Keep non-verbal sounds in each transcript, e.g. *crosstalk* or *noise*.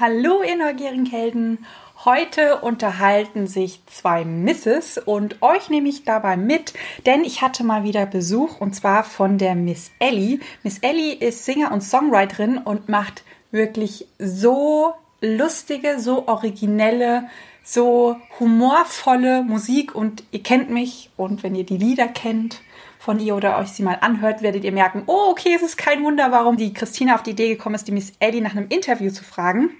Hallo, ihr neugierigen Helden. Heute unterhalten sich zwei Misses und euch nehme ich dabei mit, denn ich hatte mal wieder Besuch und zwar von der Miss Ellie. Miss Ellie ist Singer und Songwriterin und macht wirklich so lustige, so originelle, so humorvolle Musik und ihr kennt mich und wenn ihr die Lieder kennt, von ihr oder euch sie mal anhört, werdet ihr merken, oh, okay, es ist kein Wunder, warum die Christina auf die Idee gekommen ist, die Miss Ellie nach einem Interview zu fragen.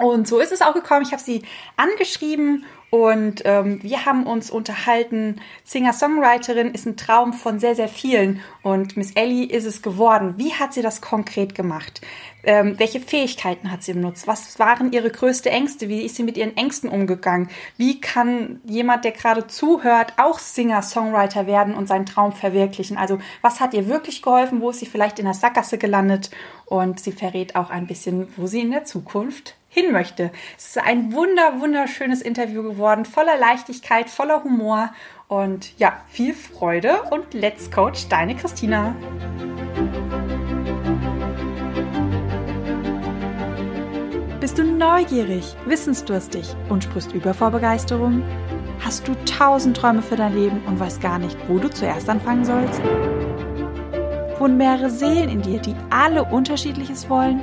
Und so ist es auch gekommen. Ich habe sie angeschrieben und ähm, wir haben uns unterhalten. Singer-Songwriterin ist ein Traum von sehr, sehr vielen. Und Miss Ellie ist es geworden. Wie hat sie das konkret gemacht? Ähm, welche Fähigkeiten hat sie benutzt? Was waren ihre größte Ängste? Wie ist sie mit ihren Ängsten umgegangen? Wie kann jemand, der gerade zuhört, auch Singer-Songwriter werden und seinen Traum verwirklichen? Also was hat ihr wirklich geholfen? Wo ist sie vielleicht in der Sackgasse gelandet? Und sie verrät auch ein bisschen, wo sie in der Zukunft hin möchte. Es ist ein wunder, wunderschönes Interview geworden, voller Leichtigkeit, voller Humor und ja, viel Freude und Let's Coach, deine Christina. Bist du neugierig, wissensdurstig und sprichst über vor Begeisterung? Hast du tausend Träume für dein Leben und weißt gar nicht, wo du zuerst anfangen sollst? Wohnen mehrere Seelen in dir, die alle unterschiedliches wollen?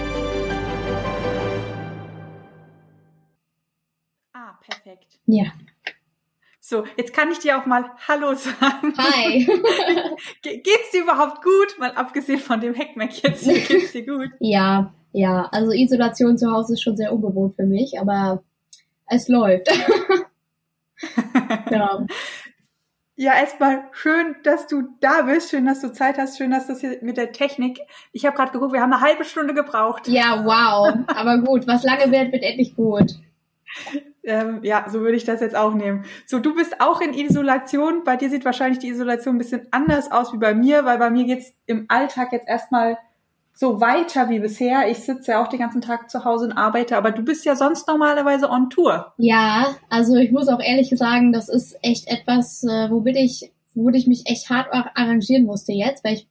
Ja. So, jetzt kann ich dir auch mal Hallo sagen. Hi. *laughs* geht's dir überhaupt gut? Mal abgesehen von dem Heckmeck jetzt, geht's dir gut? *laughs* ja, ja. Also Isolation zu Hause ist schon sehr ungewohnt für mich, aber es läuft. *laughs* ja. Ja, erstmal schön, dass du da bist. Schön, dass du Zeit hast. Schön, dass das hier mit der Technik. Ich habe gerade geguckt, wir haben eine halbe Stunde gebraucht. Ja, wow. Aber gut, was lange wird, wird endlich gut. Ähm, ja, so würde ich das jetzt auch nehmen. So, du bist auch in Isolation. Bei dir sieht wahrscheinlich die Isolation ein bisschen anders aus wie bei mir, weil bei mir geht's im Alltag jetzt erstmal so weiter wie bisher. Ich sitze ja auch den ganzen Tag zu Hause und arbeite, aber du bist ja sonst normalerweise on Tour. Ja, also ich muss auch ehrlich sagen, das ist echt etwas, äh, womit ich, womit ich mich echt hart arrangieren musste jetzt, weil ich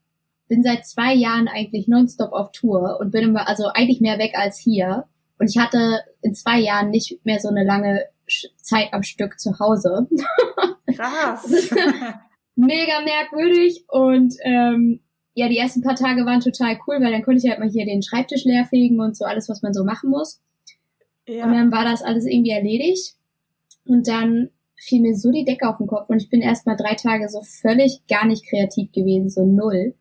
bin seit zwei Jahren eigentlich nonstop auf Tour und bin immer, also eigentlich mehr weg als hier. Und ich hatte in zwei Jahren nicht mehr so eine lange Zeit am Stück zu Hause. *laughs* Krass. mega merkwürdig. Und ähm, ja, die ersten paar Tage waren total cool, weil dann konnte ich halt mal hier den Schreibtisch leerfegen und so alles, was man so machen muss. Ja. Und dann war das alles irgendwie erledigt. Und dann fiel mir so die Decke auf den Kopf und ich bin erst mal drei Tage so völlig gar nicht kreativ gewesen, so null.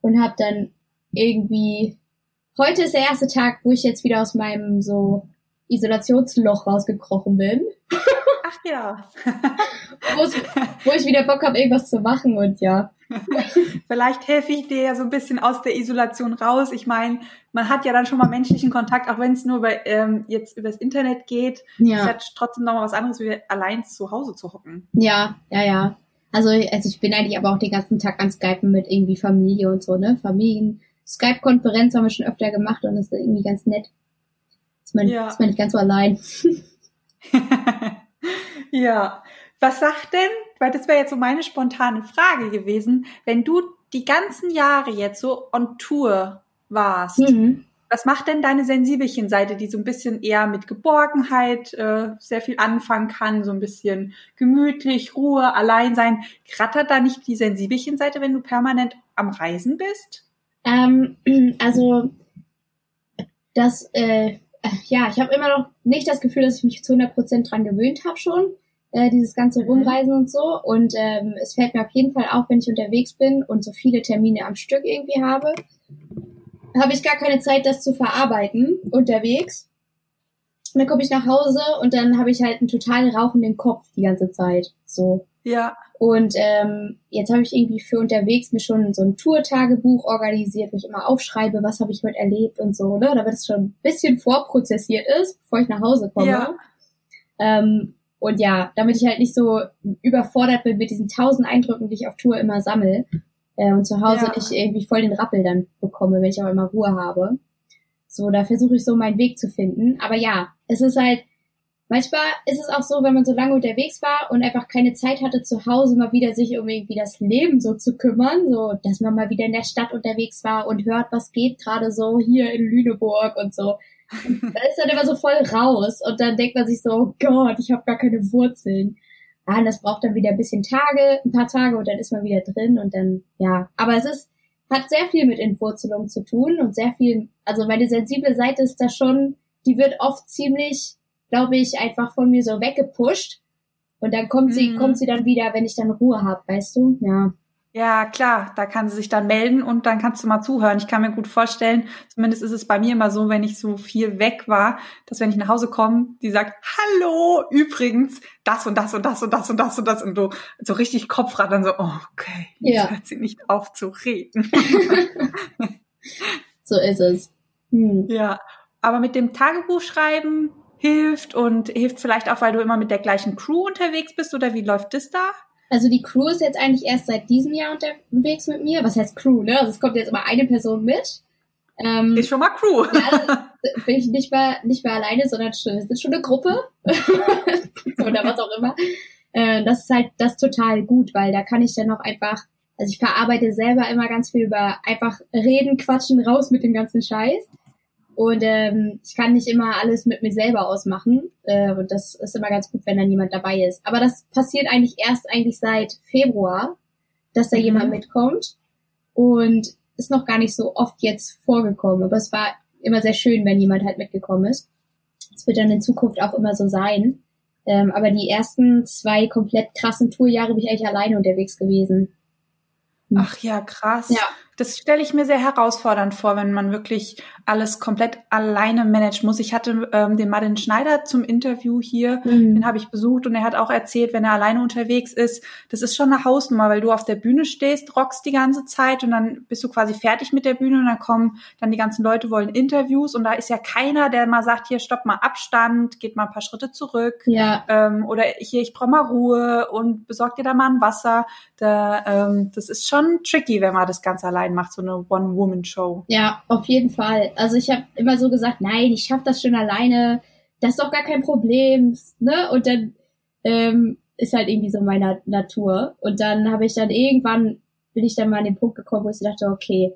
Und habe dann irgendwie Heute ist der erste Tag, wo ich jetzt wieder aus meinem so Isolationsloch rausgekrochen bin. Ach ja. *laughs* wo ich wieder Bock habe, irgendwas zu machen und ja. *laughs* Vielleicht helfe ich dir ja so ein bisschen aus der Isolation raus. Ich meine, man hat ja dann schon mal menschlichen Kontakt, auch wenn es nur über, ähm, jetzt übers Internet geht. Ja. Es hat trotzdem noch mal was anderes, wie allein zu Hause zu hocken. Ja, ja, ja. Also, also ich bin eigentlich aber auch den ganzen Tag an Skypen mit irgendwie Familie und so, ne? Familien, Skype-Konferenz haben wir schon öfter gemacht und das ist irgendwie ganz nett. Ist man, ja. ist man nicht ganz so allein. *laughs* ja. Was sagt denn, weil das wäre jetzt so meine spontane Frage gewesen, wenn du die ganzen Jahre jetzt so on Tour warst, mhm. was macht denn deine Sensibelchen-Seite, die so ein bisschen eher mit Geborgenheit äh, sehr viel anfangen kann, so ein bisschen gemütlich, Ruhe, allein sein? Krattert da nicht die Sensibelchen-Seite, wenn du permanent am Reisen bist? Ähm, *clears throat* also das, äh, ja, ich habe immer noch nicht das Gefühl, dass ich mich zu 100% dran gewöhnt habe schon, äh, dieses ganze mhm. Rumreisen und so. Und ähm, es fällt mir auf jeden Fall auf, wenn ich unterwegs bin und so viele Termine am Stück irgendwie habe, habe ich gar keine Zeit, das zu verarbeiten unterwegs. Und dann komme ich nach Hause und dann habe ich halt einen total rauchenden Kopf die ganze Zeit. So. Ja. Und ähm, jetzt habe ich irgendwie für unterwegs mir schon so ein Tour-Tagebuch organisiert, wo ich immer aufschreibe, was habe ich heute erlebt und so, ne? Damit es schon ein bisschen vorprozessiert ist, bevor ich nach Hause komme. Ja. Ähm, und ja, damit ich halt nicht so überfordert bin mit diesen tausend Eindrücken, die ich auf Tour immer sammle. Äh, und zu Hause ja. nicht irgendwie voll den Rappel dann bekomme, wenn ich auch immer Ruhe habe. So, da versuche ich so meinen Weg zu finden. Aber ja, es ist halt, Manchmal ist es auch so, wenn man so lange unterwegs war und einfach keine Zeit hatte, zu Hause mal wieder sich um irgendwie das Leben so zu kümmern, so, dass man mal wieder in der Stadt unterwegs war und hört, was geht gerade so hier in Lüneburg und so. da ist dann immer so voll raus und dann denkt man sich so, oh Gott, ich habe gar keine Wurzeln. Ah, und das braucht dann wieder ein bisschen Tage, ein paar Tage und dann ist man wieder drin und dann, ja. Aber es ist, hat sehr viel mit Entwurzelung zu tun und sehr viel, also meine sensible Seite ist da schon, die wird oft ziemlich glaube ich, einfach von mir so weggepusht. Und dann kommt sie, mhm. kommt sie dann wieder, wenn ich dann Ruhe habe, weißt du? Ja. Ja, klar, da kann sie sich dann melden und dann kannst du mal zuhören. Ich kann mir gut vorstellen, zumindest ist es bei mir immer so, wenn ich so viel weg war, dass wenn ich nach Hause komme, die sagt, hallo, übrigens, das und das und das und das und das und das und du so richtig Kopfrad dann so, oh, okay, jetzt ja. hört sie nicht auf zu reden. *laughs* so ist es. Hm. Ja, aber mit dem Tagebuchschreiben, hilft und hilft vielleicht auch, weil du immer mit der gleichen Crew unterwegs bist oder wie läuft das da? Also die Crew ist jetzt eigentlich erst seit diesem Jahr unterwegs mit mir. Was heißt Crew, ne? Also es kommt jetzt immer eine Person mit. Ähm, ist schon mal Crew. Ja, bin ich nicht mehr, nicht mehr alleine, sondern schon, wir sind schon eine Gruppe. *laughs* Oder was auch immer. Äh, das ist halt das total gut, weil da kann ich dann noch einfach, also ich verarbeite selber immer ganz viel über einfach reden, quatschen, raus mit dem ganzen Scheiß. Und ähm, ich kann nicht immer alles mit mir selber ausmachen. Äh, und das ist immer ganz gut, wenn dann jemand dabei ist. Aber das passiert eigentlich erst eigentlich seit Februar, dass da mhm. jemand mitkommt. Und ist noch gar nicht so oft jetzt vorgekommen. Aber es war immer sehr schön, wenn jemand halt mitgekommen ist. Es wird dann in Zukunft auch immer so sein. Ähm, aber die ersten zwei komplett krassen Tourjahre bin ich eigentlich alleine unterwegs gewesen. Ach ja, krass. Ja. Das stelle ich mir sehr herausfordernd vor, wenn man wirklich alles komplett alleine managen muss. Ich hatte ähm, den Martin Schneider zum Interview hier, mhm. den habe ich besucht und er hat auch erzählt, wenn er alleine unterwegs ist, das ist schon eine Hausnummer, weil du auf der Bühne stehst, rockst die ganze Zeit und dann bist du quasi fertig mit der Bühne und dann kommen dann die ganzen Leute wollen Interviews und da ist ja keiner, der mal sagt, hier stopp mal Abstand, geht mal ein paar Schritte zurück ja. ähm, oder hier ich brauche mal Ruhe und besorg dir da mal ein Wasser. Da, ähm, das ist schon tricky, wenn man das ganz alleine allein macht, so eine One-Woman-Show. Ja, auf jeden Fall. Also ich habe immer so gesagt, nein, ich schaffe das schon alleine, das ist doch gar kein Problem, ne? Und dann ähm, ist halt irgendwie so meine Natur. Und dann habe ich dann irgendwann, bin ich dann mal an den Punkt gekommen, wo ich dachte, okay,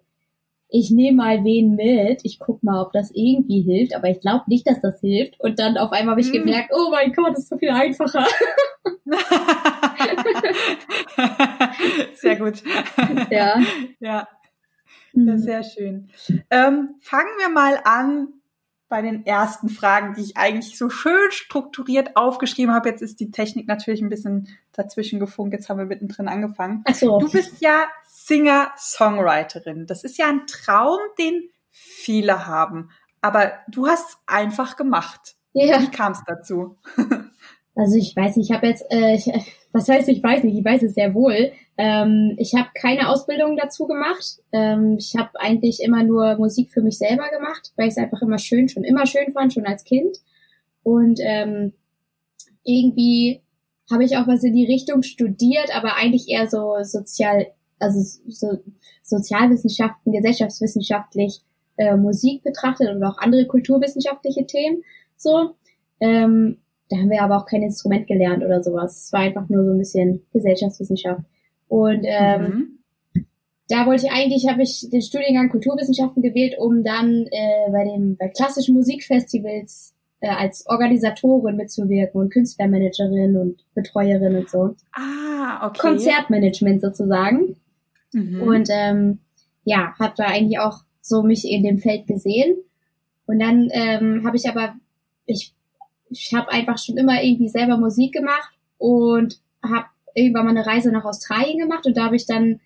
ich nehme mal wen mit, ich guck mal, ob das irgendwie hilft, aber ich glaube nicht, dass das hilft. Und dann auf einmal habe ich mm. gemerkt, oh mein Gott, das ist so viel einfacher. *laughs* *laughs* sehr gut. Ja. *laughs* Ja. Mhm. Sehr schön. Ähm, fangen wir mal an bei den ersten Fragen, die ich eigentlich so schön strukturiert aufgeschrieben habe. Jetzt ist die Technik natürlich ein bisschen dazwischen gefunkt. Jetzt haben wir mittendrin angefangen. Ach so. Du bist ja Singer-Songwriterin. Das ist ja ein Traum, den viele haben. Aber du hast es einfach gemacht. Ja. Wie kam es dazu? *laughs* Also ich weiß nicht, ich habe jetzt, äh, ich, *laughs* was heißt ich weiß nicht, ich weiß es sehr wohl. Ähm, ich habe keine Ausbildung dazu gemacht. Ähm, ich habe eigentlich immer nur Musik für mich selber gemacht, weil ich es einfach immer schön, schon immer schön fand, schon als Kind. Und ähm, irgendwie habe ich auch was in die Richtung studiert, aber eigentlich eher so sozial, also so Sozialwissenschaften, gesellschaftswissenschaftlich äh, Musik betrachtet und auch andere kulturwissenschaftliche Themen. So. Ähm, da haben wir aber auch kein Instrument gelernt oder sowas. Es war einfach nur so ein bisschen Gesellschaftswissenschaft. Und ähm, mhm. da wollte ich eigentlich, habe ich den Studiengang Kulturwissenschaften gewählt, um dann äh, bei dem bei klassischen Musikfestivals äh, als Organisatorin mitzuwirken und Künstlermanagerin und Betreuerin und so. Ah, okay. Konzertmanagement sozusagen. Mhm. Und ähm, ja, habe da eigentlich auch so mich in dem Feld gesehen. Und dann ähm, habe ich aber, ich ich habe einfach schon immer irgendwie selber Musik gemacht und habe irgendwann mal eine Reise nach Australien gemacht und da habe ich dann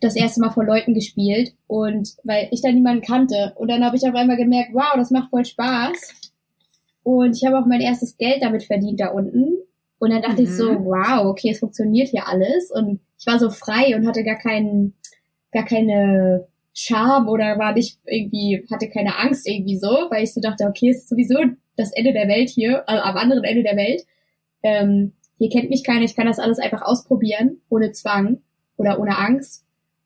das erste Mal vor Leuten gespielt und weil ich da niemanden kannte und dann habe ich auf einmal gemerkt, wow, das macht voll Spaß und ich habe auch mein erstes Geld damit verdient da unten Und dann dachte mhm. ich so, mhm. wow, okay, es funktioniert hier alles. Und ich war so frei und hatte gar keinen, gar keine Scham oder war nicht irgendwie, hatte keine Angst irgendwie so, weil ich so dachte, okay, es ist sowieso das Ende der Welt hier, also am anderen Ende der Welt. Ähm, hier kennt mich keiner, ich kann das alles einfach ausprobieren, ohne Zwang oder ohne Angst.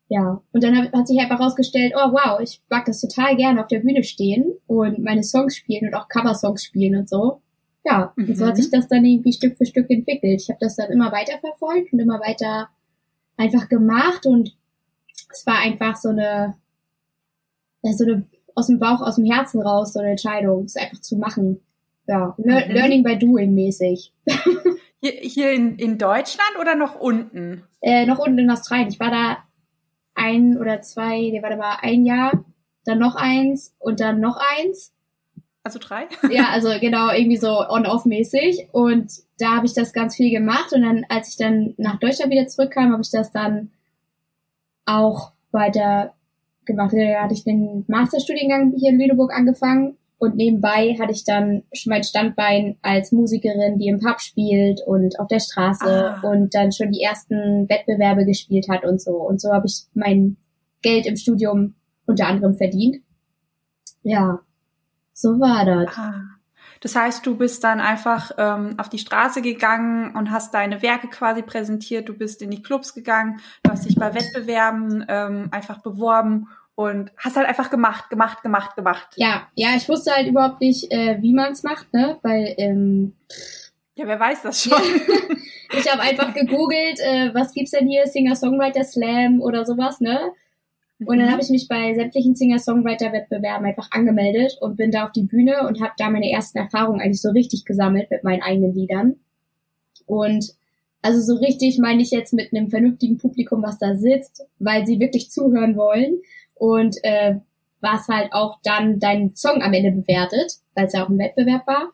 Ja, und dann hat, hat sich einfach herausgestellt, oh wow, ich mag das total gerne auf der Bühne stehen und meine Songs spielen und auch Cover-Songs spielen und so. Ja, mhm. und so hat mhm. sich das dann irgendwie Stück für Stück entwickelt. Ich habe das dann immer weiter verfolgt und immer weiter einfach gemacht und es war einfach so eine, ja, so eine aus dem Bauch, aus dem Herzen raus, so eine Entscheidung, es einfach zu machen. Ja, Le mhm. Learning by Doing mäßig. *laughs* hier, hier in, in Deutschland oder noch unten? Äh, noch unten in Australien. Ich war da ein oder zwei, der war da mal ein Jahr, dann noch eins und dann noch eins. Also drei? ja, *laughs* also genau, irgendwie so on-off-mäßig. Und da habe ich das ganz viel gemacht. Und dann, als ich dann nach Deutschland wieder zurückkam, habe ich das dann auch weiter gemacht. Da hatte ich den Masterstudiengang hier in Lüneburg angefangen und nebenbei hatte ich dann mein Standbein als Musikerin, die im Pub spielt und auf der Straße ah. und dann schon die ersten Wettbewerbe gespielt hat und so. Und so habe ich mein Geld im Studium unter anderem verdient. Ja, so war das. Ah. Das heißt, du bist dann einfach ähm, auf die Straße gegangen und hast deine Werke quasi präsentiert. Du bist in die Clubs gegangen, du hast dich bei Wettbewerben ähm, einfach beworben und hast halt einfach gemacht, gemacht, gemacht, gemacht. Ja, ja, ich wusste halt überhaupt nicht, äh, wie man es macht, ne? Weil ähm, ja, wer weiß das schon. *laughs* ich habe einfach gegoogelt, äh, was gibt's denn hier, Singer-Songwriter Slam oder sowas, ne? Und dann mhm. habe ich mich bei sämtlichen Singer-Songwriter-Wettbewerben einfach angemeldet und bin da auf die Bühne und habe da meine ersten Erfahrungen eigentlich so richtig gesammelt mit meinen eigenen Liedern. Und also so richtig meine ich jetzt mit einem vernünftigen Publikum, was da sitzt, weil sie wirklich zuhören wollen und äh, was halt auch dann deinen Song am Ende bewertet, weil es ja auch ein Wettbewerb war.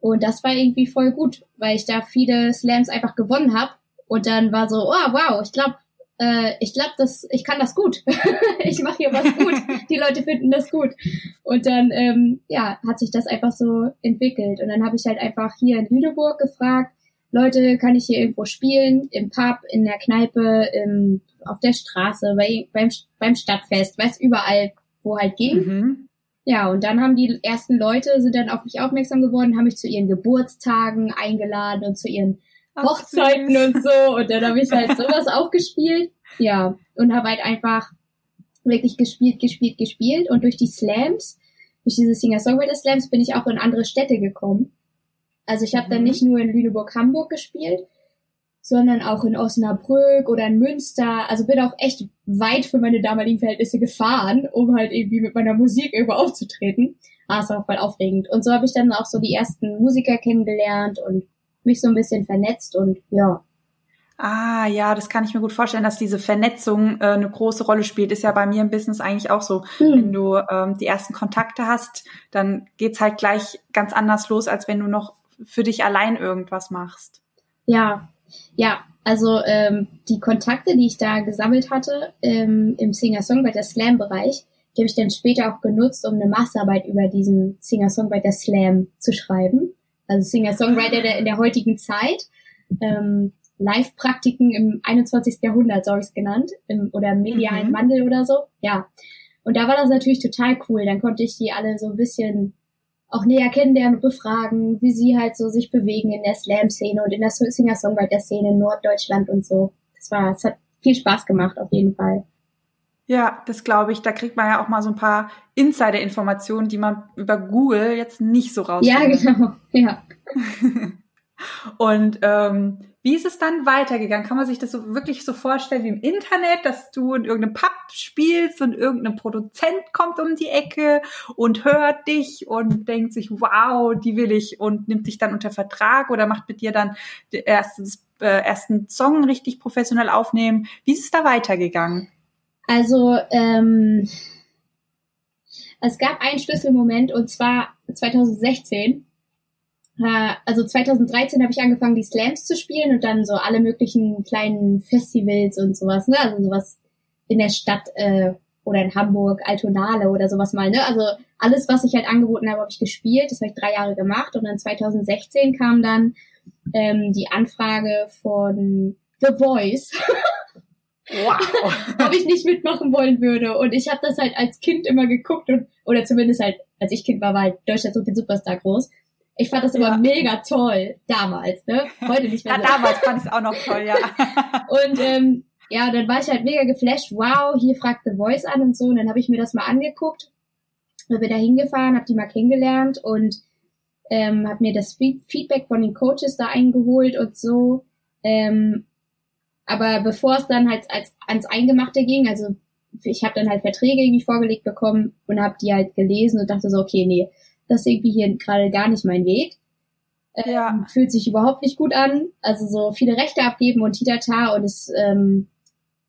Und das war irgendwie voll gut, weil ich da viele Slams einfach gewonnen habe und dann war so, oh wow, ich glaube, äh, ich glaube, das, ich kann das gut. *laughs* ich mache hier was gut. *laughs* Die Leute finden das gut. Und dann, ähm, ja, hat sich das einfach so entwickelt. Und dann habe ich halt einfach hier in Lüneburg gefragt, Leute, kann ich hier irgendwo spielen? Im Pub, in der Kneipe, im, auf der Straße, bei, beim, beim Stadtfest, weiß überall, wo halt ging. Mhm. Ja, und dann haben die ersten Leute, sind dann auf mich aufmerksam geworden, haben mich zu ihren Geburtstagen eingeladen und zu ihren Hochzeiten und so. Und dann habe ich halt *laughs* sowas auch gespielt. Ja, und habe halt einfach wirklich gespielt, gespielt, gespielt. Und durch die Slams, durch diese Singer-Songwriter-Slams bin ich auch in andere Städte gekommen. Also ich habe mhm. dann nicht nur in Lüneburg-Hamburg gespielt, sondern auch in Osnabrück oder in Münster. Also bin auch echt weit für meine damaligen Verhältnisse gefahren, um halt irgendwie mit meiner Musik irgendwo aufzutreten. Ah, es war voll aufregend. Und so habe ich dann auch so die ersten Musiker kennengelernt und mich so ein bisschen vernetzt und ja. Ah, ja, das kann ich mir gut vorstellen, dass diese Vernetzung äh, eine große Rolle spielt. Ist ja bei mir im Business eigentlich auch so. Hm. Wenn du ähm, die ersten Kontakte hast, dann geht's halt gleich ganz anders los, als wenn du noch für dich allein irgendwas machst. Ja, ja, also ähm, die Kontakte, die ich da gesammelt hatte ähm, im Singer-Songwriter-Slam-Bereich, die habe ich dann später auch genutzt, um eine Masterarbeit über diesen Singer-Songwriter-Slam zu schreiben. Also Singer-Songwriter in der heutigen Zeit. Ähm, Live-Praktiken im 21. Jahrhundert, so habe ich es genannt, im, oder medialen mhm. Wandel oder so. Ja. Und da war das natürlich total cool. Dann konnte ich die alle so ein bisschen auch näher kennenlernen und befragen, wie sie halt so sich bewegen in der Slam-Szene und in der Singer-Songwriter-Szene in Norddeutschland und so. Das war, es hat viel Spaß gemacht, auf jeden Fall. Ja, das glaube ich. Da kriegt man ja auch mal so ein paar Insider-Informationen, die man über Google jetzt nicht so rausfindet. Ja, genau. Ja. *laughs* und ähm, wie ist es dann weitergegangen? Kann man sich das so wirklich so vorstellen wie im Internet, dass du in irgendeinem Pub spielst und irgendein Produzent kommt um die Ecke und hört dich und denkt sich, wow, die will ich und nimmt dich dann unter Vertrag oder macht mit dir dann den ersten, äh, ersten Song richtig professionell aufnehmen? Wie ist es da weitergegangen? Also, ähm, es gab einen Schlüsselmoment und zwar 2016 also 2013 habe ich angefangen, die Slams zu spielen und dann so alle möglichen kleinen Festivals und sowas, ne? Also sowas in der Stadt äh, oder in Hamburg, Altonale oder sowas mal, ne? Also alles, was ich halt angeboten habe, habe ich gespielt. Das habe ich drei Jahre gemacht und dann 2016 kam dann ähm, die Anfrage von The Voice. *laughs* Wow. *laughs* ob ich nicht mitmachen wollen würde. Und ich habe das halt als Kind immer geguckt und oder zumindest halt, als ich Kind war, war halt Deutschland so den Superstar groß. Ich fand das immer ja. mega toll damals, ne? Heute nicht mehr. ja, so. damals fand ich es auch noch toll, ja. *laughs* und ähm, ja, dann war ich halt mega geflasht. Wow, hier fragt The Voice an und so. Und dann habe ich mir das mal angeguckt. Bin da hingefahren, habe die mal kennengelernt und ähm, habe mir das Feedback von den Coaches da eingeholt und so. Ähm, aber bevor es dann halt als ans Eingemachte ging, also ich habe dann halt Verträge irgendwie vorgelegt bekommen und habe die halt gelesen und dachte so, okay, nee, das ist irgendwie hier gerade gar nicht mein Weg. Ähm, ja. Fühlt sich überhaupt nicht gut an. Also so viele Rechte abgeben und titata und es ähm,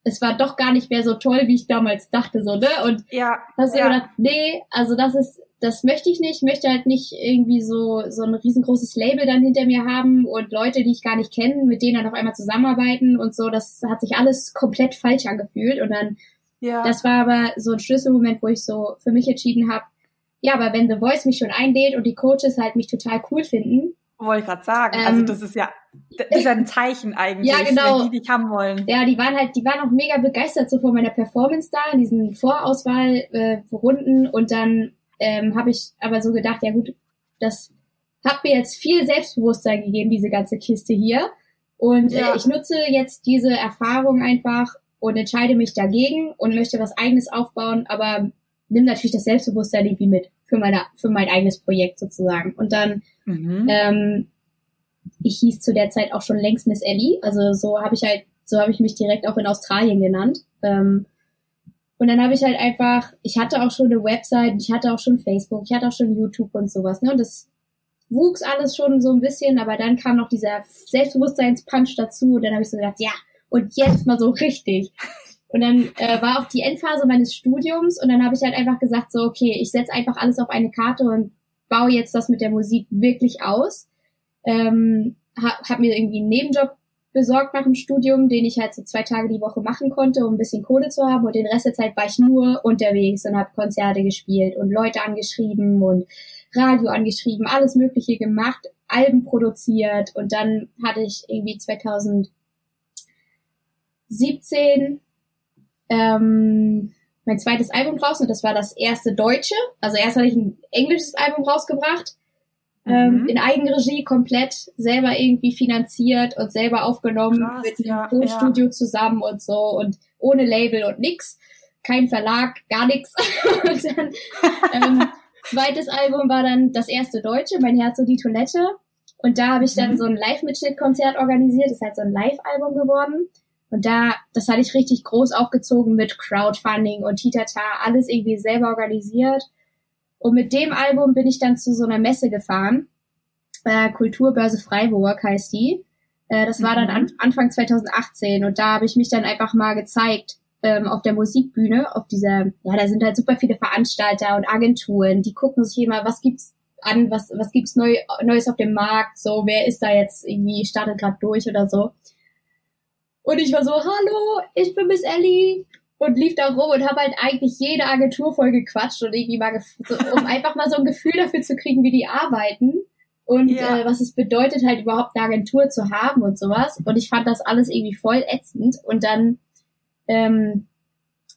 es war doch gar nicht mehr so toll, wie ich damals dachte, so, ne? Und ja, hast du ja. gedacht, nee, also das ist, das möchte ich nicht. Ich möchte halt nicht irgendwie so, so ein riesengroßes Label dann hinter mir haben und Leute, die ich gar nicht kenne, mit denen dann auf einmal zusammenarbeiten und so. Das hat sich alles komplett falsch angefühlt. Und dann, ja. das war aber so ein Schlüsselmoment, wo ich so für mich entschieden habe, ja, aber wenn The Voice mich schon einlädt und die Coaches halt mich total cool finden, wollte ich gerade sagen. Also ähm, also das ist ja, das ist ja ein *laughs* Zeichen eigentlich, ja, genau. wenn die dich haben wollen. Ja, die waren halt, die waren auch mega begeistert so von meiner Performance da in diesen Vorauswahlrunden äh, und dann ähm, habe ich aber so gedacht, ja gut, das hat mir jetzt viel Selbstbewusstsein gegeben, diese ganze Kiste hier. Und äh, ja. äh, ich nutze jetzt diese Erfahrung einfach und entscheide mich dagegen und möchte was eigenes aufbauen, aber nimm natürlich das Selbstbewusstsein irgendwie mit für meine, für mein eigenes Projekt sozusagen. Und dann, mhm. ähm, ich hieß zu der Zeit auch schon längst Miss Ellie, also so habe ich halt, so habe ich mich direkt auch in Australien genannt. Ähm, und dann habe ich halt einfach, ich hatte auch schon eine Website, ich hatte auch schon Facebook, ich hatte auch schon YouTube und sowas, ne? Und das wuchs alles schon so ein bisschen, aber dann kam noch dieser Selbstbewusstseinspunch dazu und dann habe ich so gedacht, ja, und jetzt mal so *laughs* richtig. Und dann äh, war auch die Endphase meines Studiums und dann habe ich halt einfach gesagt, so, okay, ich setze einfach alles auf eine Karte und baue jetzt das mit der Musik wirklich aus. Ähm, habe hab mir irgendwie einen Nebenjob besorgt nach dem Studium, den ich halt so zwei Tage die Woche machen konnte, um ein bisschen Kohle zu haben. Und den Rest der Zeit war ich nur unterwegs und habe Konzerte gespielt und Leute angeschrieben und Radio angeschrieben, alles Mögliche gemacht, Alben produziert. Und dann hatte ich irgendwie 2017 ähm, mein zweites Album raus und das war das erste deutsche. Also erst hatte ich ein englisches Album rausgebracht, ähm, mhm. in Eigenregie komplett selber irgendwie finanziert und selber aufgenommen Krass, mit dem ja, Tonstudio ja. zusammen und so und ohne Label und nix. Kein Verlag, gar nix. *laughs* und dann, ähm, zweites Album war dann das erste deutsche, Mein Herz und die Toilette. Und da habe ich dann mhm. so ein Live-Mitschnitt-Konzert organisiert. Das ist halt so ein Live-Album geworden. Und da, das hatte ich richtig groß aufgezogen mit Crowdfunding und Titata, alles irgendwie selber organisiert. Und mit dem Album bin ich dann zu so einer Messe gefahren. Äh, Kulturbörse Freiburg heißt die. Äh, das war dann mhm. an, Anfang 2018 und da habe ich mich dann einfach mal gezeigt ähm, auf der Musikbühne, auf dieser, ja, da sind halt super viele Veranstalter und Agenturen, die gucken sich immer, was gibt's an, was, was gibt's neu, Neues auf dem Markt, so, wer ist da jetzt irgendwie, startet gerade durch oder so. Und ich war so, hallo, ich bin Miss Ellie. Und lief da rum und habe halt eigentlich jede Agentur voll gequatscht und irgendwie mal, so, um *laughs* einfach mal so ein Gefühl dafür zu kriegen, wie die arbeiten und ja. äh, was es bedeutet, halt überhaupt eine Agentur zu haben und sowas. Und ich fand das alles irgendwie voll ätzend. Und dann, ähm,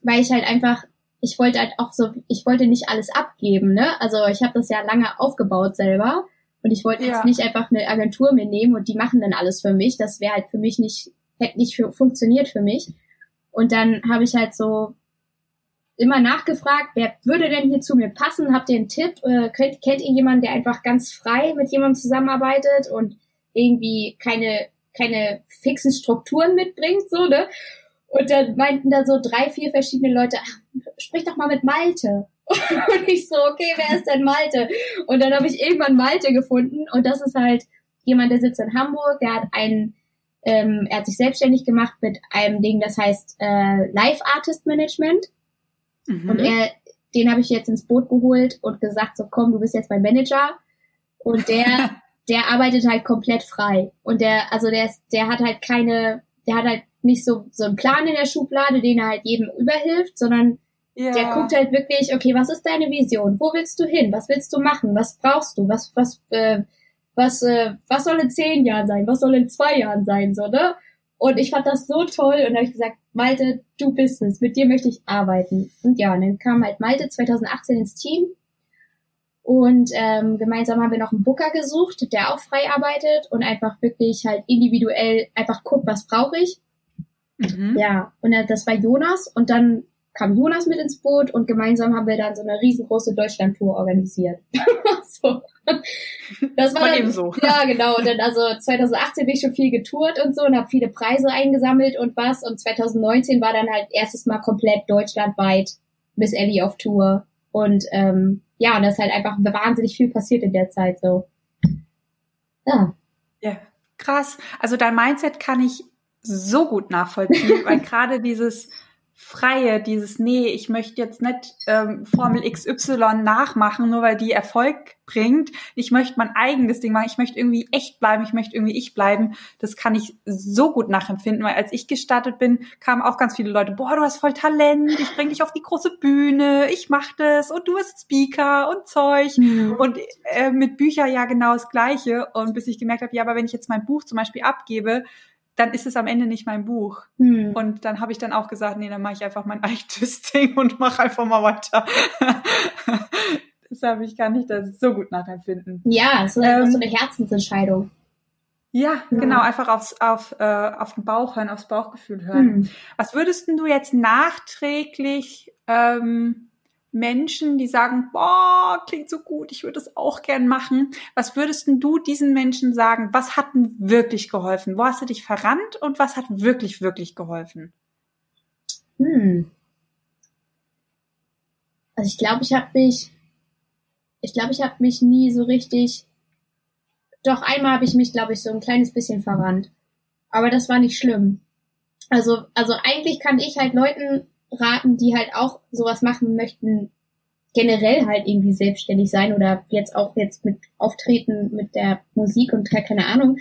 weil ich halt einfach, ich wollte halt auch so, ich wollte nicht alles abgeben, ne? Also ich habe das ja lange aufgebaut selber. Und ich wollte ja. jetzt nicht einfach eine Agentur mir nehmen und die machen dann alles für mich. Das wäre halt für mich nicht hätte nicht für, funktioniert für mich. Und dann habe ich halt so immer nachgefragt, wer würde denn hier zu mir passen? Habt ihr einen Tipp? Äh, kennt, kennt ihr jemanden, der einfach ganz frei mit jemandem zusammenarbeitet und irgendwie keine, keine fixen Strukturen mitbringt, so, ne? Und dann meinten da so drei, vier verschiedene Leute, ach, sprich doch mal mit Malte. *laughs* Und ich so, okay, wer ist denn Malte? Und dann habe ich irgendwann Malte gefunden und das ist halt jemand, der sitzt in Hamburg, der hat einen ähm, er hat sich selbstständig gemacht mit einem Ding, das heißt äh, Live Artist Management. Mhm. Und er, den habe ich jetzt ins Boot geholt und gesagt, so komm, du bist jetzt mein Manager. Und der, *laughs* der arbeitet halt komplett frei. Und der, also der ist, der hat halt keine, der hat halt nicht so, so einen Plan in der Schublade, den er halt jedem überhilft, sondern ja. der guckt halt wirklich, okay, was ist deine Vision? Wo willst du hin? Was willst du machen? Was brauchst du? Was, was, äh, was, äh, was soll in zehn Jahren sein? Was soll in zwei Jahren sein? So, ne? Und ich fand das so toll und habe ich gesagt, Malte, du bist es, mit dir möchte ich arbeiten. Und ja, und dann kam halt Malte 2018 ins Team und ähm, gemeinsam haben wir noch einen Booker gesucht, der auch frei arbeitet und einfach wirklich halt individuell einfach guckt, was brauche ich. Mhm. Ja, und das war Jonas und dann kam Jonas mit ins Boot und gemeinsam haben wir dann so eine riesengroße Deutschlandtour organisiert. *laughs* so. *laughs* Das war dann, so. Ja, genau. Und dann also 2018 bin ich schon viel getourt und so und habe viele Preise eingesammelt und was. Und 2019 war dann halt erstes Mal komplett deutschlandweit Miss Ellie auf Tour. Und ähm, ja, und da ist halt einfach wahnsinnig viel passiert in der Zeit so. Ja. Ja, krass. Also dein Mindset kann ich so gut nachvollziehen, weil *laughs* gerade dieses Freie, dieses, nee, ich möchte jetzt nicht ähm, Formel XY nachmachen, nur weil die Erfolg bringt. Ich möchte mein eigenes Ding machen. Ich möchte irgendwie echt bleiben. Ich möchte irgendwie ich bleiben. Das kann ich so gut nachempfinden, weil als ich gestartet bin, kamen auch ganz viele Leute, boah, du hast voll Talent, ich bring dich auf die große Bühne, ich mach das und du bist Speaker und Zeug. Mhm. Und äh, mit Bücher ja genau das Gleiche. Und bis ich gemerkt habe, ja, aber wenn ich jetzt mein Buch zum Beispiel abgebe, dann ist es am Ende nicht mein Buch. Hm. Und dann habe ich dann auch gesagt, nee, dann mache ich einfach mein *laughs* eigenes Ding und mache einfach mal weiter. *laughs* das habe ich gar nicht das so gut nachempfinden. Ja, so, ähm, so eine Herzensentscheidung. Ja, ja, genau, einfach aufs, auf, äh, auf den Bauch hören, aufs Bauchgefühl hören. Hm. Was würdest du jetzt nachträglich ähm, Menschen, die sagen, boah, klingt so gut, ich würde es auch gern machen. Was würdest du diesen Menschen sagen? Was hat denn wirklich geholfen? Wo hast du dich verrannt und was hat wirklich, wirklich geholfen? Hm. Also ich glaube, ich habe mich, ich glaube, ich habe mich nie so richtig, doch einmal habe ich mich, glaube ich, so ein kleines bisschen verrannt. Aber das war nicht schlimm. Also, also eigentlich kann ich halt Leuten raten, die halt auch sowas machen möchten, generell halt irgendwie selbstständig sein oder jetzt auch jetzt mit Auftreten mit der Musik und keine Ahnung.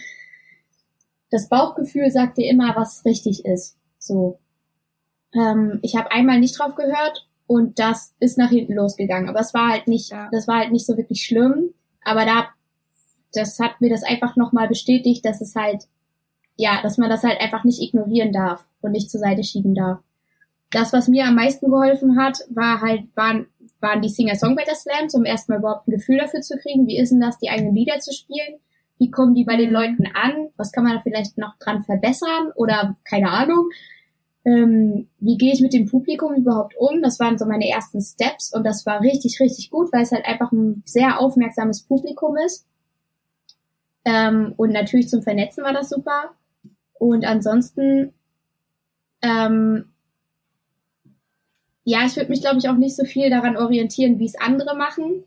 Das Bauchgefühl sagt dir immer, was richtig ist. So. Ähm, ich habe einmal nicht drauf gehört und das ist nach hinten losgegangen. Aber es war halt nicht, ja. das war halt nicht so wirklich schlimm. Aber da, das hat mir das einfach nochmal bestätigt, dass es halt, ja, dass man das halt einfach nicht ignorieren darf und nicht zur Seite schieben darf das, was mir am meisten geholfen hat, war halt, waren, waren die Singer-Songwriter-Slams, um erstmal überhaupt ein Gefühl dafür zu kriegen, wie ist denn das, die eigenen Lieder zu spielen? Wie kommen die bei den Leuten an? Was kann man da vielleicht noch dran verbessern? Oder keine Ahnung. Ähm, wie gehe ich mit dem Publikum überhaupt um? Das waren so meine ersten Steps und das war richtig, richtig gut, weil es halt einfach ein sehr aufmerksames Publikum ist. Ähm, und natürlich zum Vernetzen war das super. Und ansonsten ähm, ja, ich würde mich, glaube ich, auch nicht so viel daran orientieren, wie es andere machen.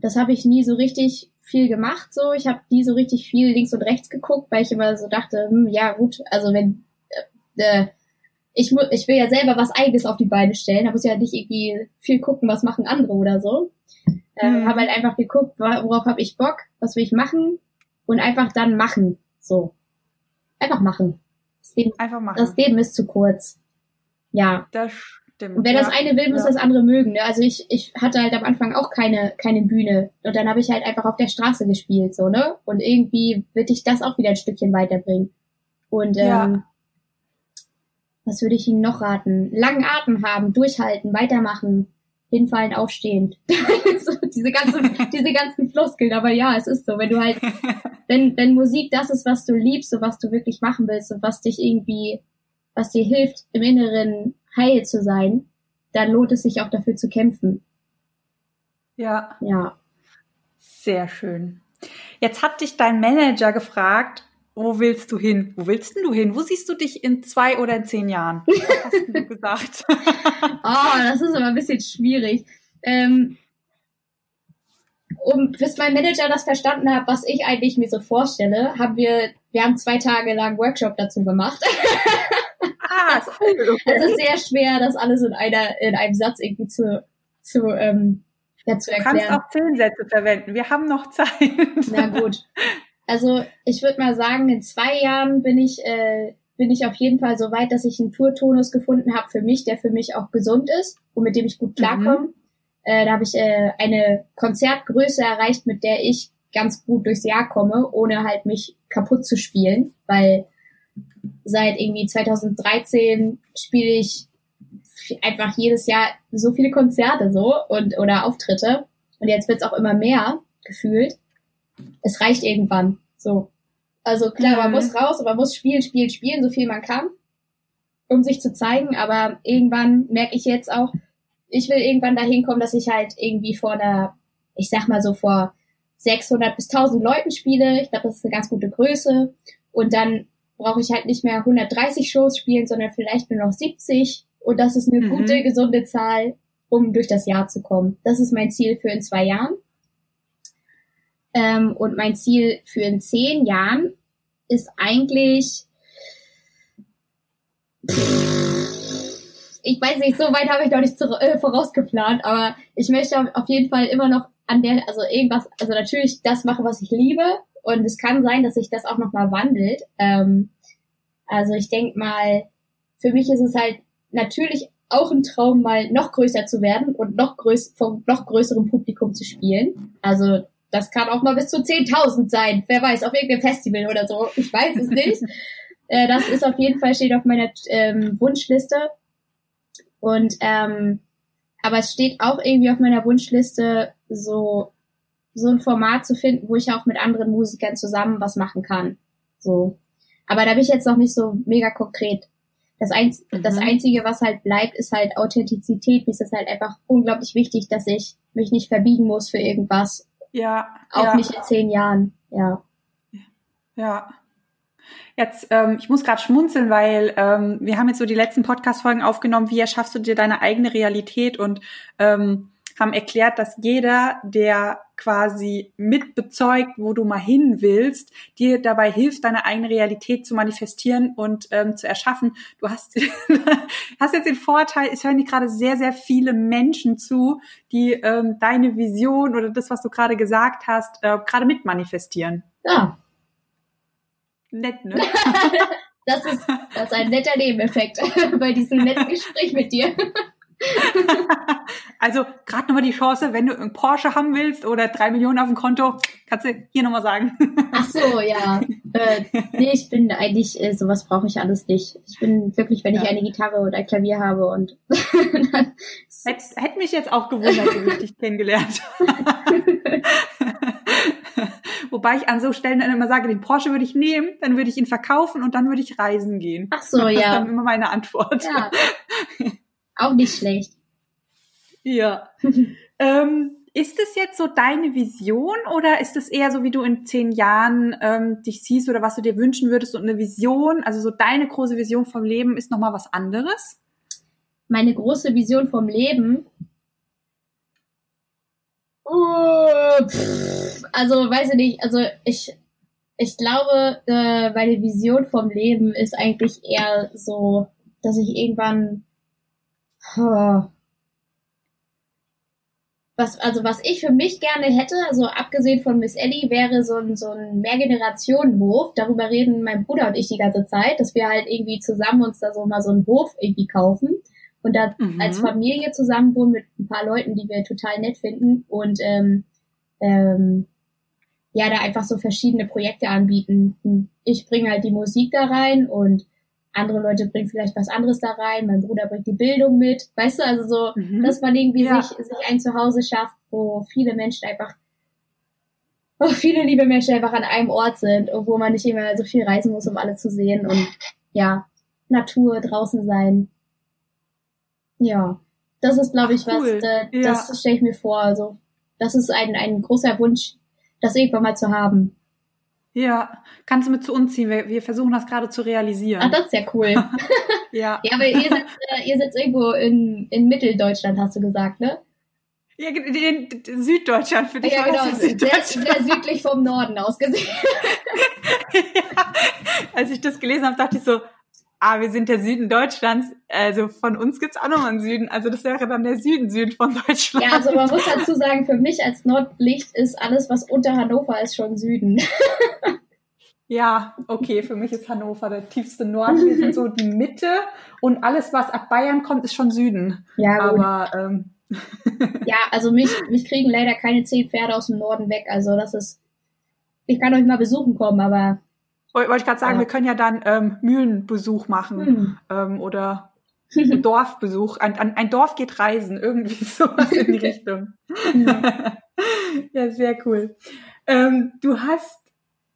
Das habe ich nie so richtig viel gemacht. So, ich habe nie so richtig viel links und rechts geguckt, weil ich immer so dachte, hm, ja gut, also wenn äh, äh ich ich will ja selber was Eigenes auf die Beine stellen, da muss ja nicht irgendwie viel gucken, was machen andere oder so. Äh, mhm. Habe halt einfach geguckt, worauf habe ich Bock, was will ich machen und einfach dann machen. So, einfach machen. Das Leben, einfach machen. Das Leben ist zu kurz. Ja. Das Stimmt, und wer ja. das eine will, muss ja. das andere mögen. Ne? Also ich, ich hatte halt am Anfang auch keine, keine Bühne. Und dann habe ich halt einfach auf der Straße gespielt, so, ne? Und irgendwie wird ich das auch wieder ein Stückchen weiterbringen. Und ähm, ja. was würde ich Ihnen noch raten? Langen Atem haben, durchhalten, weitermachen, hinfallen, aufstehen. *laughs* so, diese ganzen, *laughs* diese ganzen Floskeln, aber ja, es ist so. Wenn du halt, wenn, wenn Musik das ist, was du liebst und was du wirklich machen willst und was dich irgendwie, was dir hilft, im Inneren heil zu sein, dann lohnt es sich auch dafür zu kämpfen. Ja. Ja. Sehr schön. Jetzt hat dich dein Manager gefragt, wo willst du hin? Wo willst denn du hin? Wo siehst du dich in zwei oder in zehn Jahren? *laughs* Was hast du gesagt? oh, *laughs* das ist aber ein bisschen schwierig. Ähm, um, bis mein Manager das verstanden hat, was ich eigentlich mir so vorstelle, haben wir, wir haben zwei Tage lang Workshop dazu gemacht. *laughs* Ah, *laughs* cool. Es ist sehr schwer, das alles in einer, in einem Satz irgendwie zu, zu, ähm, ja, zu erklären. Du kannst auch zehn Sätze verwenden. Wir haben noch Zeit. *laughs* Na gut. Also ich würde mal sagen, in zwei Jahren bin ich, äh, bin ich auf jeden Fall so weit, dass ich einen Tourtonus gefunden habe für mich, der für mich auch gesund ist und mit dem ich gut klarkomme. Mhm. Äh, da habe ich äh, eine Konzertgröße erreicht, mit der ich ganz gut durchs Jahr komme, ohne halt mich kaputt zu spielen, weil seit irgendwie 2013 spiele ich einfach jedes Jahr so viele Konzerte so und oder Auftritte und jetzt wird's auch immer mehr gefühlt. Es reicht irgendwann so. Also klar, man mhm. muss raus, aber man muss spielen, spielen, spielen, so viel man kann, um sich zu zeigen. Aber irgendwann merke ich jetzt auch, ich will irgendwann dahin kommen, dass ich halt irgendwie vor einer, ich sag mal so vor 600 bis 1000 Leuten spiele. Ich glaube, das ist eine ganz gute Größe. Und dann brauche ich halt nicht mehr 130 Shows spielen, sondern vielleicht nur noch 70. Und das ist eine mhm. gute, gesunde Zahl, um durch das Jahr zu kommen. Das ist mein Ziel für in zwei Jahren. Ähm, und mein Ziel für in zehn Jahren ist eigentlich, ich weiß nicht, so weit habe ich noch nicht zu, äh, vorausgeplant, aber ich möchte auf jeden Fall immer noch an der, also irgendwas, also natürlich das machen, was ich liebe. Und es kann sein, dass sich das auch nochmal wandelt. Ähm, also ich denke mal, für mich ist es halt natürlich auch ein Traum, mal noch größer zu werden und noch größ vom noch größerem Publikum zu spielen. Also das kann auch mal bis zu 10.000 sein. Wer weiß, auf irgendeinem Festival oder so. Ich weiß es nicht. *laughs* äh, das ist auf jeden Fall steht auf meiner ähm, Wunschliste. Und ähm, aber es steht auch irgendwie auf meiner Wunschliste, so so ein Format zu finden, wo ich auch mit anderen Musikern zusammen was machen kann. So. Aber da bin ich jetzt noch nicht so mega konkret. Das, Einz mhm. das Einzige, was halt bleibt, ist halt Authentizität. Mir ist es halt einfach unglaublich wichtig, dass ich mich nicht verbiegen muss für irgendwas ja. Auch ja. nicht in zehn Jahren, ja. Ja. Jetzt, ähm, ich muss gerade schmunzeln, weil ähm, wir haben jetzt so die letzten Podcast-Folgen aufgenommen, wie erschaffst du dir deine eigene Realität und ähm, haben erklärt, dass jeder, der quasi mitbezeugt, wo du mal hin willst, dir dabei hilft, deine eigene Realität zu manifestieren und ähm, zu erschaffen. Du hast, *laughs* hast jetzt den Vorteil, es hören dir gerade sehr, sehr viele Menschen zu, die ähm, deine Vision oder das, was du gerade gesagt hast, äh, gerade mit manifestieren. Ja. Nett, ne? *laughs* das, ist, das ist ein netter Nebeneffekt *laughs* bei diesem netten Gespräch mit dir. Also gerade nochmal die Chance, wenn du einen Porsche haben willst oder drei Millionen auf dem Konto, kannst du hier nochmal sagen. *laughs* Ach so, ja. Äh, nee, ich bin eigentlich, äh, sowas brauche ich alles nicht. Ich bin wirklich, wenn ja. ich eine Gitarre oder ein Klavier habe und *laughs* Hätte, hätte mich jetzt auch gewundert, wie ich dich kennengelernt *laughs* Wobei ich an so Stellen dann immer sage, den Porsche würde ich nehmen, dann würde ich ihn verkaufen und dann würde ich reisen gehen. Ach so, ja. Das ist dann immer meine Antwort. Ja. Auch nicht schlecht. Ja. *laughs* ähm, ist es jetzt so deine Vision oder ist es eher so, wie du in zehn Jahren ähm, dich siehst oder was du dir wünschen würdest und eine Vision, also so deine große Vision vom Leben ist nochmal was anderes? Meine große Vision vom Leben? Uh, pff, also weiß ich nicht, also ich, ich glaube, äh, meine Vision vom Leben ist eigentlich eher so, dass ich irgendwann was, also was ich für mich gerne hätte, also abgesehen von Miss Ellie, wäre so ein, so ein Mehrgenerationenhof. Darüber reden mein Bruder und ich die ganze Zeit, dass wir halt irgendwie zusammen uns da so mal so einen Hof irgendwie kaufen und da mhm. als Familie zusammen wohnen mit ein paar Leuten, die wir total nett finden und ähm, ähm, ja, da einfach so verschiedene Projekte anbieten. Ich bringe halt die Musik da rein und andere Leute bringen vielleicht was anderes da rein, mein Bruder bringt die Bildung mit, weißt du, also so, mhm. dass man irgendwie ja. sich, sich ein Zuhause schafft, wo viele Menschen einfach, wo viele liebe Menschen einfach an einem Ort sind und wo man nicht immer so viel reisen muss, um alle zu sehen und ja, Natur, draußen sein. Ja, das ist, glaube ich, cool. was, äh, ja. das stelle ich mir vor, also, das ist ein, ein großer Wunsch, das irgendwann mal zu haben. Ja, kannst du mit zu uns ziehen? Wir, wir versuchen das gerade zu realisieren. Ah, das ist ja cool. *laughs* ja. Ja, aber ihr sitzt, äh, ihr sitzt irgendwo in, in Mitteldeutschland, hast du gesagt, ne? Ja, in, Süddeutschland für dich. Ja, genau. Sehr, sehr *laughs* südlich vom Norden aus gesehen. *laughs* ja, als ich das gelesen habe, dachte ich so, ah, wir sind der Süden Deutschlands, also von uns gibt's auch noch einen Süden, also das wäre dann der Süden, Süden von Deutschland. Ja, also man muss dazu sagen, für mich als Nordlicht ist alles, was unter Hannover ist, schon Süden. *laughs* Ja, okay, für mich ist Hannover der tiefste Norden. Wir sind so die Mitte und alles, was ab Bayern kommt, ist schon Süden. Ja, gut. aber ähm, *laughs* ja, also mich, mich kriegen leider keine zehn Pferde aus dem Norden weg. Also das ist ich kann euch mal besuchen kommen, aber. Wollte ich gerade sagen, ja. wir können ja dann ähm, Mühlenbesuch machen hm. ähm, oder *laughs* Dorfbesuch. Ein, ein, ein, Dorf geht reisen, irgendwie *laughs* sowas in die Richtung. *laughs* ja, sehr cool. Ähm, du hast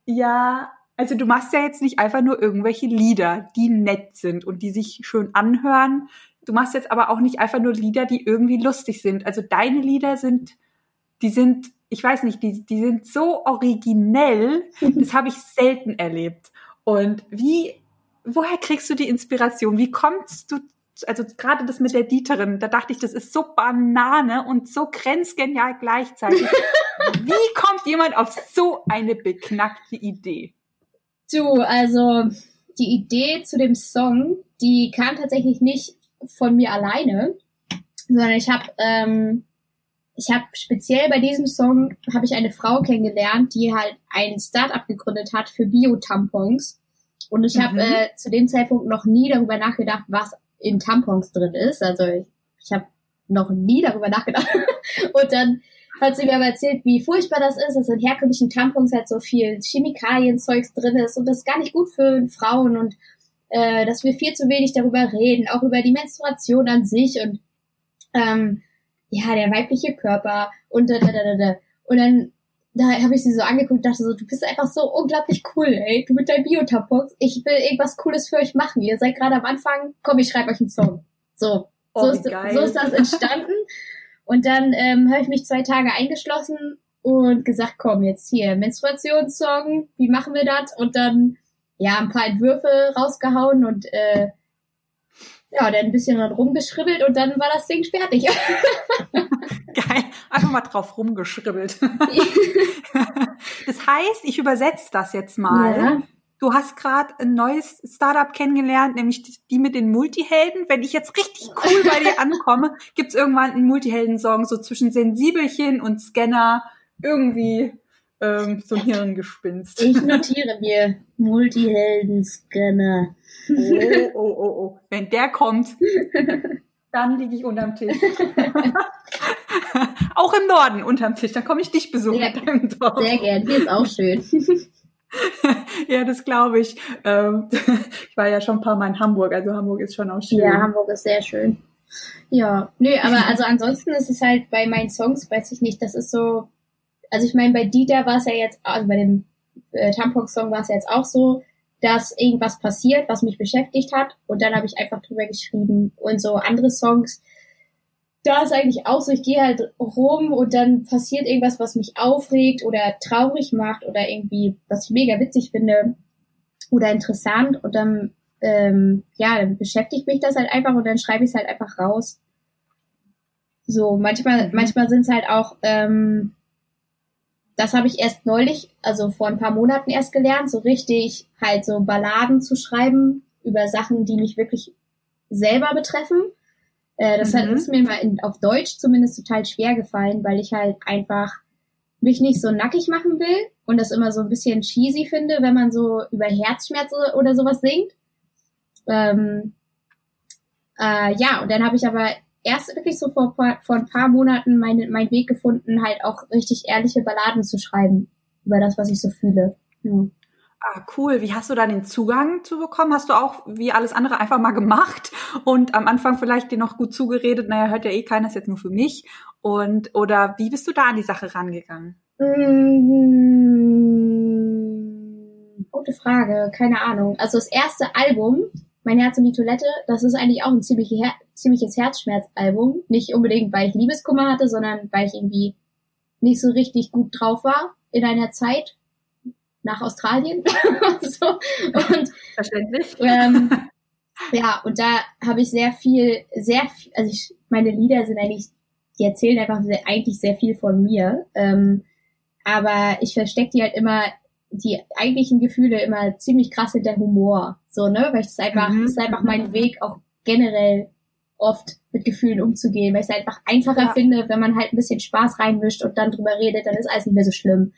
ja, also du machst ja jetzt nicht einfach nur irgendwelche Lieder, die nett sind und die sich schön anhören. Du machst jetzt aber auch nicht einfach nur Lieder, die irgendwie lustig sind. Also deine Lieder sind, die sind, ich weiß nicht, die, die sind so originell, *laughs* das habe ich selten erlebt. Und wie, woher kriegst du die Inspiration? Wie kommst du also gerade das mit der Dieterin, da dachte ich, das ist so Banane und so grenzgenial gleichzeitig. *laughs* Wie kommt jemand auf so eine beknackte Idee? Du, also die Idee zu dem Song, die kam tatsächlich nicht von mir alleine, sondern ich habe ähm, ich habe speziell bei diesem Song habe ich eine Frau kennengelernt, die halt ein Startup gegründet hat für Bio-Tampons. Und ich habe mhm. äh, zu dem Zeitpunkt noch nie darüber nachgedacht, was in Tampons drin ist. Also ich, ich habe noch nie darüber nachgedacht. *laughs* und dann hat sie mir aber erzählt, wie furchtbar das ist, dass in herkömmlichen Tampons halt so viel Chemikalienzeugs drin ist und das ist gar nicht gut für Frauen und äh, dass wir viel zu wenig darüber reden, auch über die Menstruation an sich und ähm, ja, der weibliche Körper und da, da, da, da, da. Und dann da habe ich sie so angeguckt und dachte so, du bist einfach so unglaublich cool, ey. Du mit deinem Biotampons. Ich will irgendwas Cooles für euch machen. Ihr seid gerade am Anfang. Komm, ich schreibe euch einen Song. So. Oh, so, ist, so ist das entstanden. und dann ähm, habe ich mich zwei Tage eingeschlossen und gesagt, komm, jetzt hier, Menstruationssong, wie machen wir das? Und dann, ja, ein paar Entwürfe rausgehauen und äh, ja, dann ein bisschen dran rumgeschribbelt und dann war das Ding fertig. *laughs* Geil, einfach mal drauf rumgeschribbelt. *laughs* das heißt, ich übersetze das jetzt mal. Ja. Du hast gerade ein neues Startup kennengelernt, nämlich die mit den Multihelden. Wenn ich jetzt richtig cool bei dir ankomme, gibt's irgendwann einen Multihelden-Song so zwischen Sensibelchen und Scanner. Irgendwie ähm, so ein Hirngespinst. Ich notiere mir Multihelden-Scanner. Oh, oh, oh, oh. Wenn der kommt, dann liege ich unterm Tisch. *laughs* auch im Norden unterm Tisch, dann komme ich dich besuchen. Sehr, sehr gern, hier ist auch schön. *laughs* ja, das glaube ich. Ähm, *laughs* ich war ja schon ein paar Mal in Hamburg, also Hamburg ist schon auch schön. Ja, Hamburg ist sehr schön. Ja, nö, aber also ansonsten ist es halt bei meinen Songs, weiß ich nicht, das ist so, also ich meine, bei Dieter war es ja jetzt, also bei dem äh, Tampon-Song war es ja jetzt auch so, dass irgendwas passiert, was mich beschäftigt hat. Und dann habe ich einfach drüber geschrieben. Und so andere Songs, da ist eigentlich auch so, ich gehe halt rum und dann passiert irgendwas, was mich aufregt oder traurig macht oder irgendwie, was ich mega witzig finde oder interessant. Und dann, ähm, ja, dann beschäftigt mich das halt einfach und dann schreibe ich es halt einfach raus. So, manchmal, mhm. manchmal sind es halt auch ähm, das habe ich erst neulich, also vor ein paar Monaten erst gelernt, so richtig halt so Balladen zu schreiben über Sachen, die mich wirklich selber betreffen. Äh, das mhm. ist mir mal in, auf Deutsch zumindest total schwer gefallen, weil ich halt einfach mich nicht so nackig machen will und das immer so ein bisschen cheesy finde, wenn man so über Herzschmerzen oder sowas singt. Ähm, äh, ja, und dann habe ich aber erst wirklich so vor, vor ein paar Monaten meinen mein Weg gefunden, halt auch richtig ehrliche Balladen zu schreiben über das, was ich so fühle. Ja. Ah, cool. Wie hast du da den Zugang zu bekommen? Hast du auch wie alles andere einfach mal gemacht und am Anfang vielleicht dir noch gut zugeredet, naja, hört ja eh keiner, ist jetzt nur für mich. Und oder wie bist du da an die Sache rangegangen? Mmh, gute Frage, keine Ahnung. Also das erste Album, mein Herz und die Toilette, das ist eigentlich auch ein ziemlich her ziemliches Herzschmerzalbum. Nicht unbedingt, weil ich Liebeskummer hatte, sondern weil ich irgendwie nicht so richtig gut drauf war in einer Zeit nach Australien. *laughs* so. Und, Verständlich. Ähm, ja, und da habe ich sehr viel, sehr viel, also ich, meine Lieder sind eigentlich, die erzählen einfach sehr, eigentlich sehr viel von mir. Ähm, aber ich verstecke die halt immer die eigentlichen Gefühle immer ziemlich krass hinter Humor. So, ne? Weil ich das einfach, mhm. das ist einfach mein Weg, auch generell oft mit Gefühlen umzugehen, weil ich es einfach einfacher ja. finde, wenn man halt ein bisschen Spaß reinmischt und dann drüber redet, dann ist alles nicht mehr so schlimm.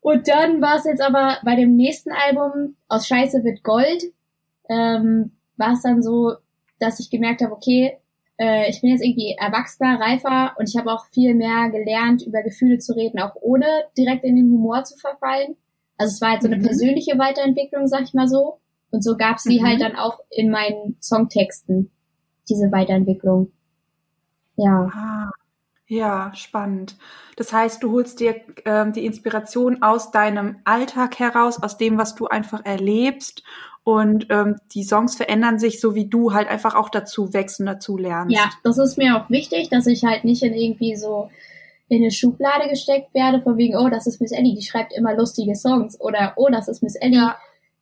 Und dann war es jetzt aber bei dem nächsten Album, aus Scheiße wird Gold, ähm, war es dann so, dass ich gemerkt habe, okay, äh, ich bin jetzt irgendwie erwachsener, reifer und ich habe auch viel mehr gelernt, über Gefühle zu reden, auch ohne direkt in den Humor zu verfallen. Also es war halt so eine mhm. persönliche Weiterentwicklung, sag ich mal so. Und so gab sie mhm. halt dann auch in meinen Songtexten, diese Weiterentwicklung. Ja. Ah, ja, spannend. Das heißt, du holst dir ähm, die Inspiration aus deinem Alltag heraus, aus dem, was du einfach erlebst. Und ähm, die Songs verändern sich, so wie du halt einfach auch dazu wächst und dazu lernst. Ja, das ist mir auch wichtig, dass ich halt nicht in irgendwie so in eine Schublade gesteckt werde, von wegen, oh, das ist Miss Ellie, die schreibt immer lustige Songs. Oder, oh, das ist Miss Ellie, ja.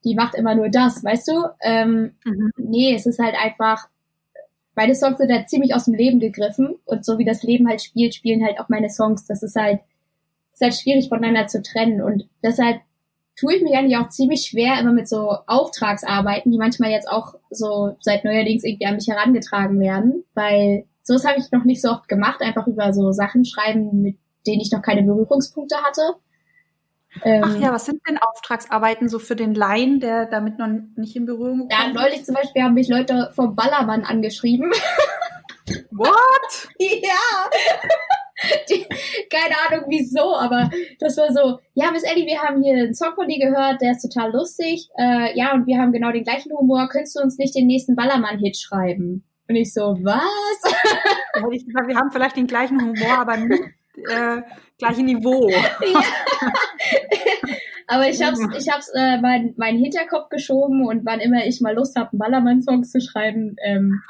die macht immer nur das, weißt du? Ähm, mhm. Nee, es ist halt einfach, meine Songs sind halt ziemlich aus dem Leben gegriffen und so wie das Leben halt spielt, spielen halt auch meine Songs. Das ist halt, ist halt schwierig voneinander zu trennen und deshalb tue ich mich eigentlich auch ziemlich schwer immer mit so Auftragsarbeiten, die manchmal jetzt auch so seit neuerdings irgendwie an mich herangetragen werden, weil sowas habe ich noch nicht so oft gemacht, einfach über so Sachen schreiben, mit denen ich noch keine Berührungspunkte hatte. Ach ja, ähm, was sind denn Auftragsarbeiten so für den Laien, der damit noch nicht in Berührung kommt? Ja, neulich zum Beispiel haben mich Leute vom Ballermann angeschrieben. What? *laughs* ja. *laughs* Die, keine Ahnung wieso, aber das war so, ja, Miss Ellie, wir haben hier einen Song von dir gehört, der ist total lustig. Äh, ja, und wir haben genau den gleichen Humor. Könntest du uns nicht den nächsten Ballermann-Hit schreiben? Und ich so, was? ich gesagt, wir haben vielleicht den gleichen Humor, aber nicht äh, gleiche Niveau. *laughs* Ja. Aber ich hab's, ich hab's äh, mein, meinen Hinterkopf geschoben und wann immer ich mal Lust habe, einen Ballermann-Song zu schreiben, ähm,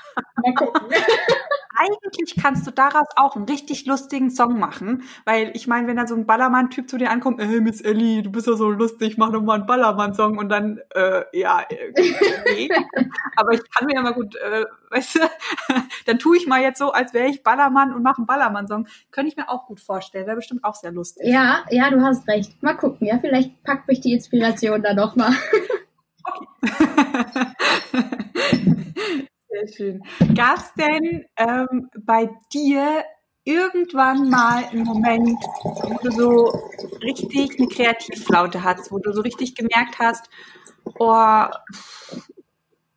mal gucken. *laughs* Eigentlich kannst du daraus auch einen richtig lustigen Song machen, weil ich meine, wenn da so ein Ballermann-Typ zu dir ankommt, hey Miss Ellie, du bist ja so lustig, mach doch mal einen Ballermann-Song und dann, äh, ja, *laughs* okay. aber ich kann mir ja mal gut, äh, weißt du, *laughs* dann tue ich mal jetzt so, als wäre ich Ballermann und mache einen Ballermann-Song. Könnte ich mir auch gut vorstellen, wäre bestimmt auch sehr lustig. Ja, ja, du hast recht. Mal gucken, ja, vielleicht packt mich die Inspiration da noch mal. *laughs* Okay. Sehr schön. Gab es denn ähm, bei dir irgendwann mal einen Moment, wo du so richtig eine Kreativflaute hast, wo du so richtig gemerkt hast, oh,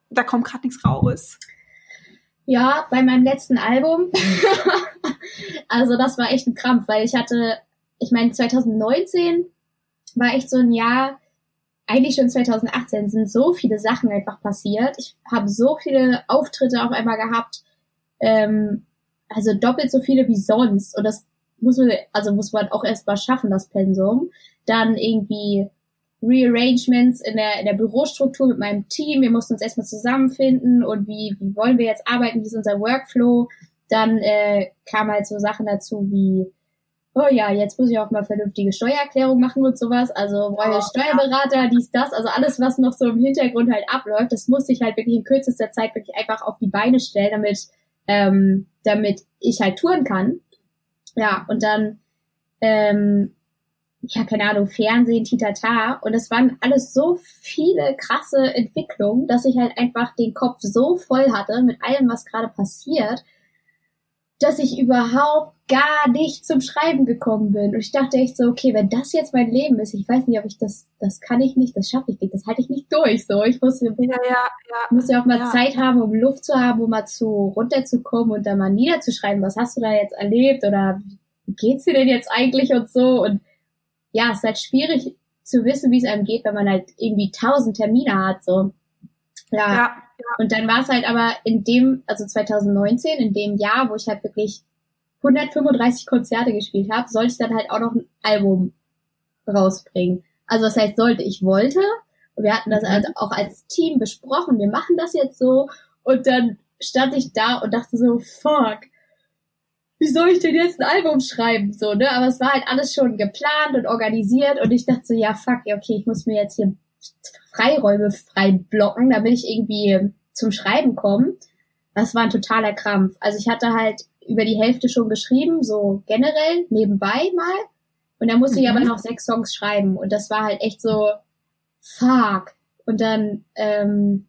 da kommt gerade nichts raus? Ja, bei meinem letzten Album. *laughs* also das war echt ein Krampf, weil ich hatte, ich meine, 2019 war echt so ein Jahr, eigentlich schon 2018 sind so viele Sachen einfach passiert. Ich habe so viele Auftritte auf einmal gehabt, ähm, also doppelt so viele wie sonst. Und das muss man, also muss man auch erst mal schaffen, das Pensum. Dann irgendwie Rearrangements in der, in der Bürostruktur mit meinem Team. Wir mussten uns erstmal zusammenfinden und wie, wie wollen wir jetzt arbeiten, wie ist unser Workflow. Dann äh, kamen halt so Sachen dazu wie oh ja, jetzt muss ich auch mal vernünftige Steuererklärung machen und sowas. Also brauche ich oh, Steuerberater, dies, das, also alles, was noch so im Hintergrund halt abläuft, das musste ich halt wirklich in kürzester Zeit wirklich einfach auf die Beine stellen, damit, ähm, damit ich halt touren kann. Ja, und dann, ähm, ja, keine Ahnung, Fernsehen, Titata. Und es waren alles so viele krasse Entwicklungen, dass ich halt einfach den Kopf so voll hatte mit allem, was gerade passiert, dass ich überhaupt gar nicht zum Schreiben gekommen bin. Und ich dachte echt so, okay, wenn das jetzt mein Leben ist, ich weiß nicht, ob ich das, das kann ich nicht, das schaffe ich nicht, das halte ich nicht durch. So, ich muss ja, ja, ja, muss ja auch mal ja. Zeit haben, um Luft zu haben, um mal zu runterzukommen und dann mal niederzuschreiben, was hast du da jetzt erlebt oder wie geht's dir denn jetzt eigentlich und so. Und ja, es ist halt schwierig zu wissen, wie es einem geht, wenn man halt irgendwie tausend Termine hat. So. Ja. ja. Und dann war es halt aber in dem, also 2019, in dem Jahr, wo ich halt wirklich 135 Konzerte gespielt habe, sollte ich dann halt auch noch ein Album rausbringen. Also das heißt, sollte ich wollte. Und wir hatten das mhm. also auch als Team besprochen, wir machen das jetzt so. Und dann stand ich da und dachte so, fuck, wie soll ich denn jetzt ein Album schreiben? So, ne? Aber es war halt alles schon geplant und organisiert und ich dachte so, ja, fuck, okay, ich muss mir jetzt hier Freiräume frei blocken, damit ich irgendwie zum Schreiben komme. Das war ein totaler Krampf. Also ich hatte halt über die Hälfte schon geschrieben, so generell, nebenbei mal. Und dann musste mhm. ich aber mhm. noch sechs Songs schreiben. Und das war halt echt so, fuck. Und dann ähm,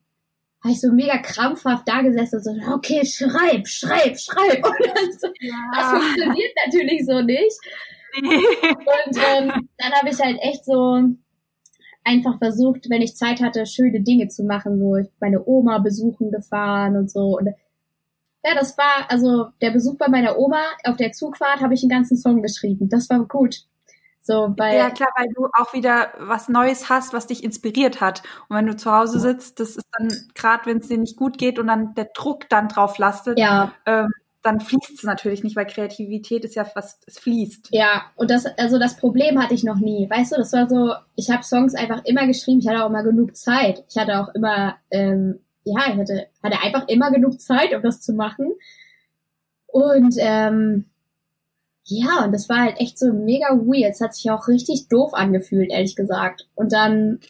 habe ich so mega krampfhaft da gesessen und so, okay, schreib, schreib, schreib. *laughs* Und dann so, ja. das funktioniert natürlich so nicht. *laughs* und ähm, dann habe ich halt echt so einfach versucht, wenn ich Zeit hatte, schöne Dinge zu machen. So, ich meine Oma besuchen gefahren und so. Und Ja, das war, also der Besuch bei meiner Oma auf der Zugfahrt habe ich einen ganzen Song geschrieben. Das war gut. So, weil ja, klar, weil du auch wieder was Neues hast, was dich inspiriert hat. Und wenn du zu Hause sitzt, das ist dann, gerade wenn es dir nicht gut geht und dann der Druck dann drauf lastet, ja. ähm, dann fließt es natürlich nicht, weil Kreativität ist ja was, es fließt. Ja, und das, also das Problem hatte ich noch nie. Weißt du, das war so, ich habe Songs einfach immer geschrieben, ich hatte auch immer genug Zeit. Ich hatte auch immer, ähm, ja, ich hatte, hatte einfach immer genug Zeit, um das zu machen. Und ähm, ja, und das war halt echt so mega weird. Es hat sich auch richtig doof angefühlt, ehrlich gesagt. Und dann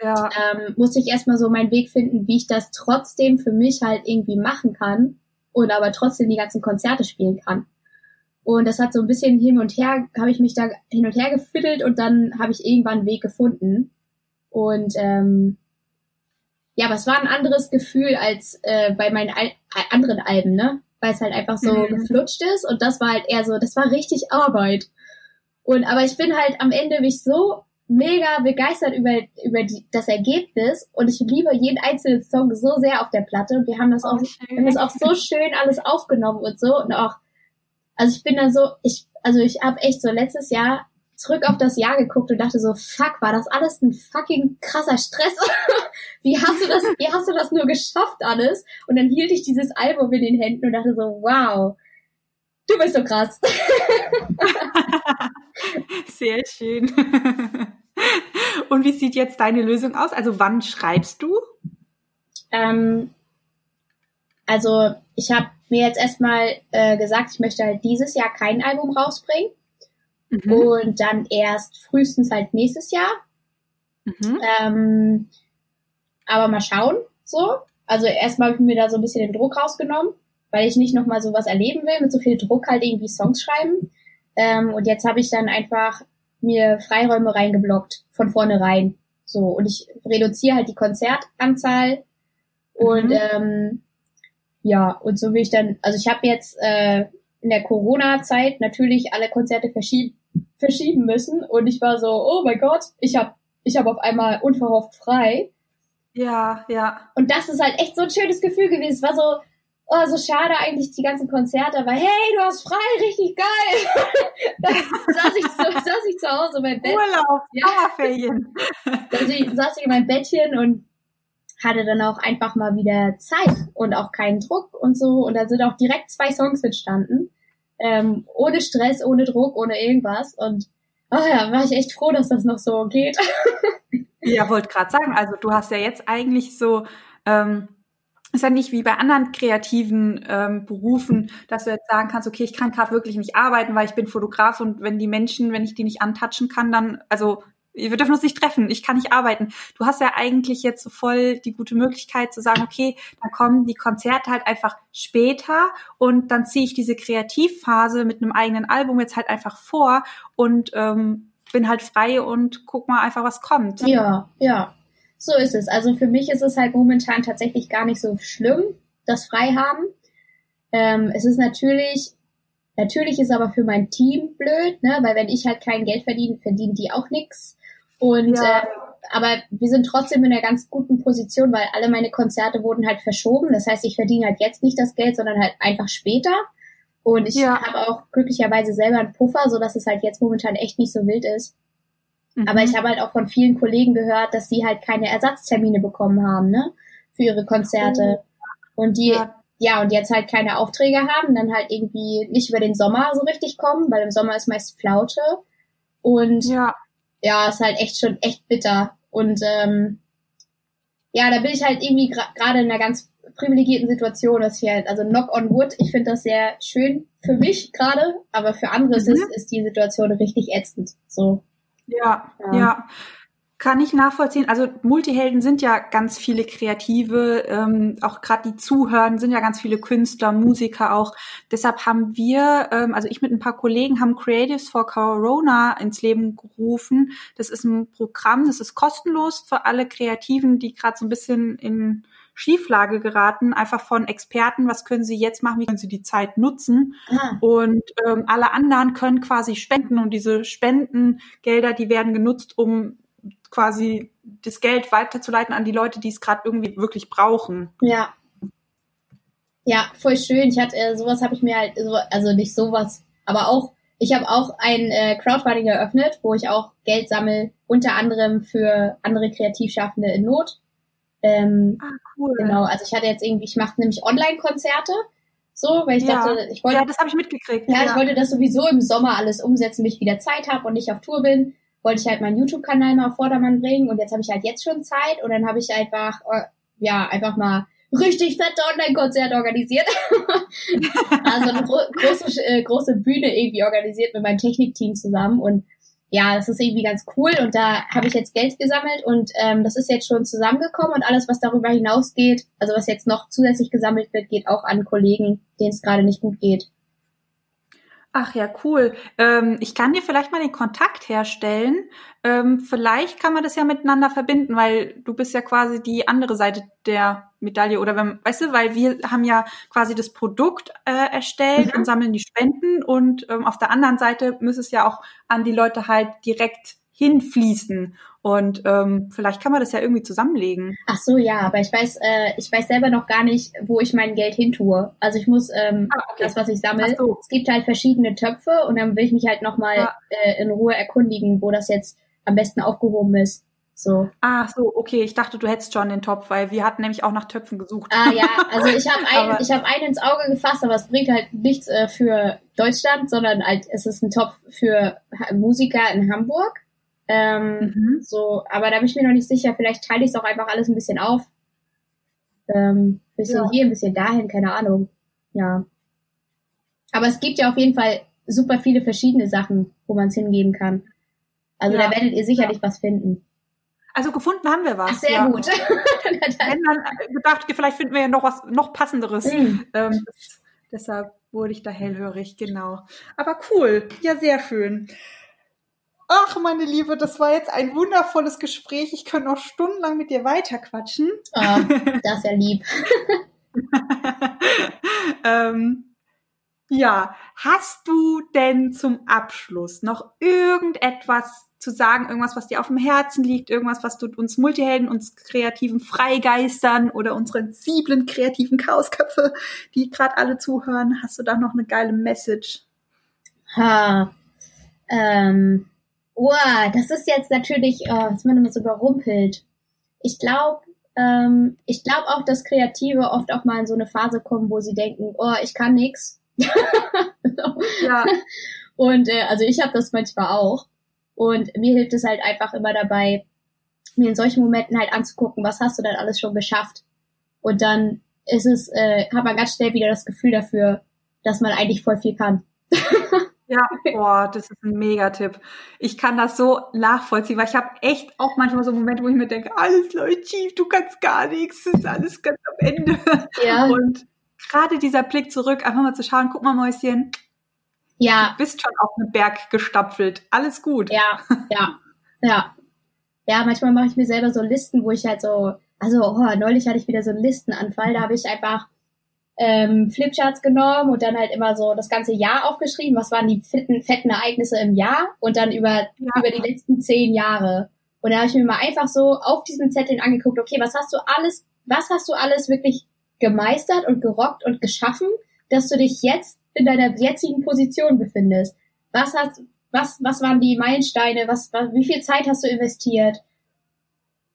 ja. ähm, musste ich erstmal so meinen Weg finden, wie ich das trotzdem für mich halt irgendwie machen kann und aber trotzdem die ganzen Konzerte spielen kann. Und das hat so ein bisschen hin und her, habe ich mich da hin und her gefiddelt und dann habe ich irgendwann einen Weg gefunden. Und ähm, ja, aber es war ein anderes Gefühl als äh, bei meinen Al anderen Alben, ne? weil es halt einfach so mhm. geflutscht ist und das war halt eher so, das war richtig Arbeit. Und aber ich bin halt am Ende mich so mega begeistert über, über die, das Ergebnis und ich liebe jeden einzelnen Song so sehr auf der Platte und wir haben das auch, oh, wir haben das auch so schön alles aufgenommen und so und auch, also ich bin da so, ich, also ich habe echt so letztes Jahr zurück auf das Jahr geguckt und dachte so, fuck, war das alles ein fucking krasser Stress? *laughs* wie hast du das, wie hast du das nur geschafft alles? Und dann hielt ich dieses Album in den Händen und dachte so, wow, du bist so krass. *laughs* *laughs* Sehr schön. Und wie sieht jetzt deine Lösung aus? Also wann schreibst du? Ähm, also ich habe mir jetzt erstmal äh, gesagt, ich möchte halt dieses Jahr kein Album rausbringen. Mhm. Und dann erst frühestens halt nächstes Jahr. Mhm. Ähm, aber mal schauen, so. Also erstmal habe ich mir da so ein bisschen den Druck rausgenommen, weil ich nicht nochmal sowas erleben will, mit so viel Druck halt irgendwie Songs schreiben. Ähm, und jetzt habe ich dann einfach mir Freiräume reingeblockt, von vornherein. So, und ich reduziere halt die Konzertanzahl und mhm. ähm, ja, und so will ich dann, also ich habe jetzt äh, in der Corona-Zeit natürlich alle Konzerte verschieben, verschieben müssen und ich war so, oh mein Gott, ich habe ich hab auf einmal unverhofft frei. Ja, ja. Und das ist halt echt so ein schönes Gefühl gewesen. Es war so, oh, so schade eigentlich die ganzen Konzerte, aber hey, du hast frei, richtig geil. *laughs* dann saß ich, zu, saß ich zu Hause in meinem Bett. Urlaub, ja. Sommerferien. *laughs* also ich saß ich in meinem Bettchen und hatte dann auch einfach mal wieder Zeit und auch keinen Druck und so. Und da sind auch direkt zwei Songs entstanden. Ähm, ohne Stress, ohne Druck, ohne irgendwas. Und oh ja, war ich echt froh, dass das noch so geht. *laughs* ja, wollte gerade sagen, also du hast ja jetzt eigentlich so, ähm, ist ja nicht wie bei anderen kreativen ähm, Berufen, dass du jetzt sagen kannst, okay, ich kann gerade wirklich nicht arbeiten, weil ich bin Fotograf und wenn die Menschen, wenn ich die nicht antatschen kann, dann, also wir dürfen uns nicht treffen, ich kann nicht arbeiten. Du hast ja eigentlich jetzt so voll die gute Möglichkeit zu sagen, okay, dann kommen die Konzerte halt einfach später und dann ziehe ich diese Kreativphase mit einem eigenen Album jetzt halt einfach vor und ähm, bin halt frei und guck mal einfach, was kommt. Ja, ja. So ist es. Also für mich ist es halt momentan tatsächlich gar nicht so schlimm, das Freihaben. Ähm, es ist natürlich Natürlich ist aber für mein Team blöd, ne? weil wenn ich halt kein Geld verdiene, verdienen die auch nichts. Und ja. äh, aber wir sind trotzdem in einer ganz guten Position, weil alle meine Konzerte wurden halt verschoben. Das heißt, ich verdiene halt jetzt nicht das Geld, sondern halt einfach später. Und ich ja. habe auch glücklicherweise selber einen Puffer, so dass es halt jetzt momentan echt nicht so wild ist. Mhm. Aber ich habe halt auch von vielen Kollegen gehört, dass sie halt keine Ersatztermine bekommen haben, ne, für ihre Konzerte. Oh. Und die, ja. ja, und jetzt halt keine Aufträge haben, dann halt irgendwie nicht über den Sommer so richtig kommen, weil im Sommer ist meist Flaute. Und ja ja, ist halt echt schon echt bitter. Und ähm, ja, da bin ich halt irgendwie gerade gra in einer ganz privilegierten Situation, dass ich halt, also knock on wood, ich finde das sehr schön für mich gerade, aber für andere mhm. ist, ist die Situation richtig ätzend. So. Ja, ja. ja. Kann ich nachvollziehen. Also Multihelden sind ja ganz viele Kreative, ähm, auch gerade die zuhören, sind ja ganz viele Künstler, Musiker auch. Deshalb haben wir, ähm, also ich mit ein paar Kollegen, haben Creatives for Corona ins Leben gerufen. Das ist ein Programm, das ist kostenlos für alle Kreativen, die gerade so ein bisschen in Schieflage geraten, einfach von Experten, was können sie jetzt machen, wie können sie die Zeit nutzen. Ah. Und ähm, alle anderen können quasi spenden und diese Spendengelder, die werden genutzt, um quasi das Geld weiterzuleiten an die Leute, die es gerade irgendwie wirklich brauchen. Ja. Ja, voll schön. Ich hatte äh, sowas habe ich mir halt, so, also nicht sowas, aber auch, ich habe auch ein äh, Crowdfunding eröffnet, wo ich auch Geld sammle, unter anderem für andere Kreativschaffende in Not. Ähm, ah, cool. Genau, also ich hatte jetzt irgendwie, ich mache nämlich Online-Konzerte, so, weil ich ja. dachte, ich wollte. Ja, das habe ich mitgekriegt. Ja, ja, ich wollte das sowieso im Sommer alles umsetzen, bis ich wieder Zeit habe und nicht auf Tour bin. Wollte ich halt meinen YouTube-Kanal mal auf Vordermann bringen und jetzt habe ich halt jetzt schon Zeit und dann habe ich einfach, äh, ja, einfach mal richtig fette Online-Konzert organisiert. *laughs* also eine gro große, äh, große Bühne irgendwie organisiert mit meinem Technikteam zusammen und ja, das ist irgendwie ganz cool und da habe ich jetzt Geld gesammelt und ähm, das ist jetzt schon zusammengekommen und alles, was darüber hinausgeht, also was jetzt noch zusätzlich gesammelt wird, geht auch an Kollegen, denen es gerade nicht gut geht. Ach ja, cool. Ähm, ich kann dir vielleicht mal den Kontakt herstellen. Ähm, vielleicht kann man das ja miteinander verbinden, weil du bist ja quasi die andere Seite der Medaille oder wenn, weißt du, weil wir haben ja quasi das Produkt äh, erstellt mhm. und sammeln die Spenden und ähm, auf der anderen Seite muss es ja auch an die Leute halt direkt hinfließen. Und ähm, vielleicht kann man das ja irgendwie zusammenlegen. Ach so, ja, aber ich weiß, äh, ich weiß selber noch gar nicht, wo ich mein Geld hintue. Also ich muss ähm, ah, okay. das, was ich sammle. So. Es gibt halt verschiedene Töpfe und dann will ich mich halt nochmal ah. äh, in Ruhe erkundigen, wo das jetzt am besten aufgehoben ist. So. Ach so, okay. Ich dachte, du hättest schon den Topf, weil wir hatten nämlich auch nach Töpfen gesucht. Ah ja, also ich habe *laughs* ein, ich hab einen ins Auge gefasst, aber es bringt halt nichts äh, für Deutschland, sondern halt, es ist ein Topf für Musiker in Hamburg. Ähm, mhm. So, aber da bin ich mir noch nicht sicher. Vielleicht teile ich es auch einfach alles ein bisschen auf. Ähm, bisschen ja. hier, ein bisschen dahin, keine Ahnung. Ja. Aber es gibt ja auf jeden Fall super viele verschiedene Sachen, wo man es hingeben kann. Also ja. da werdet ihr sicherlich ja. was finden. Also gefunden haben wir was. Ach, sehr ja. gut. *laughs* Wenn man gedacht, vielleicht finden wir ja noch was noch passenderes. Mhm. Ähm, deshalb wurde ich da hellhörig, genau. Aber cool, ja sehr schön. Ach, meine Liebe, das war jetzt ein wundervolles Gespräch. Ich könnte noch stundenlang mit dir weiterquatschen. Oh, das ist ja lieb. *laughs* ähm, ja, hast du denn zum Abschluss noch irgendetwas zu sagen, irgendwas, was dir auf dem Herzen liegt, irgendwas, was du uns Multihelden, uns kreativen Freigeistern oder unseren sensiblen kreativen Chaosköpfe, die gerade alle zuhören, hast du da noch eine geile Message? Ha, ähm, Wow, das ist jetzt natürlich, oh, ist man immer so überrumpelt. Ich glaube, ähm, ich glaube auch, dass Kreative oft auch mal in so eine Phase kommen, wo sie denken, oh, ich kann nix. *laughs* ja. Und äh, also ich habe das manchmal auch. Und mir hilft es halt einfach immer dabei, mir in solchen Momenten halt anzugucken, was hast du denn alles schon geschafft. Und dann ist es, äh, hat man ganz schnell wieder das Gefühl dafür, dass man eigentlich voll viel kann. *laughs* Ja, boah, das ist ein Megatipp. Ich kann das so nachvollziehen, weil ich habe echt auch manchmal so Momente, wo ich mir denke, alles läuft schief, du kannst gar nichts, es ist alles ganz am Ende. Ja. Und gerade dieser Blick zurück, einfach mal zu schauen, guck mal, Mäuschen. Ja. Du bist schon auf einen Berg gestapfelt. Alles gut. Ja, ja, ja. Ja, manchmal mache ich mir selber so Listen, wo ich halt so, also oh, neulich hatte ich wieder so einen Listenanfall, da habe ich einfach ähm, Flipcharts genommen und dann halt immer so das ganze Jahr aufgeschrieben, was waren die fetten, fetten Ereignisse im Jahr und dann über, ja. über die letzten zehn Jahre. Und da habe ich mir mal einfach so auf diesen Zetteln angeguckt, okay, was hast du alles, was hast du alles wirklich gemeistert und gerockt und geschaffen, dass du dich jetzt in deiner jetzigen Position befindest? Was hast, was, was waren die Meilensteine? Was, was, wie viel Zeit hast du investiert,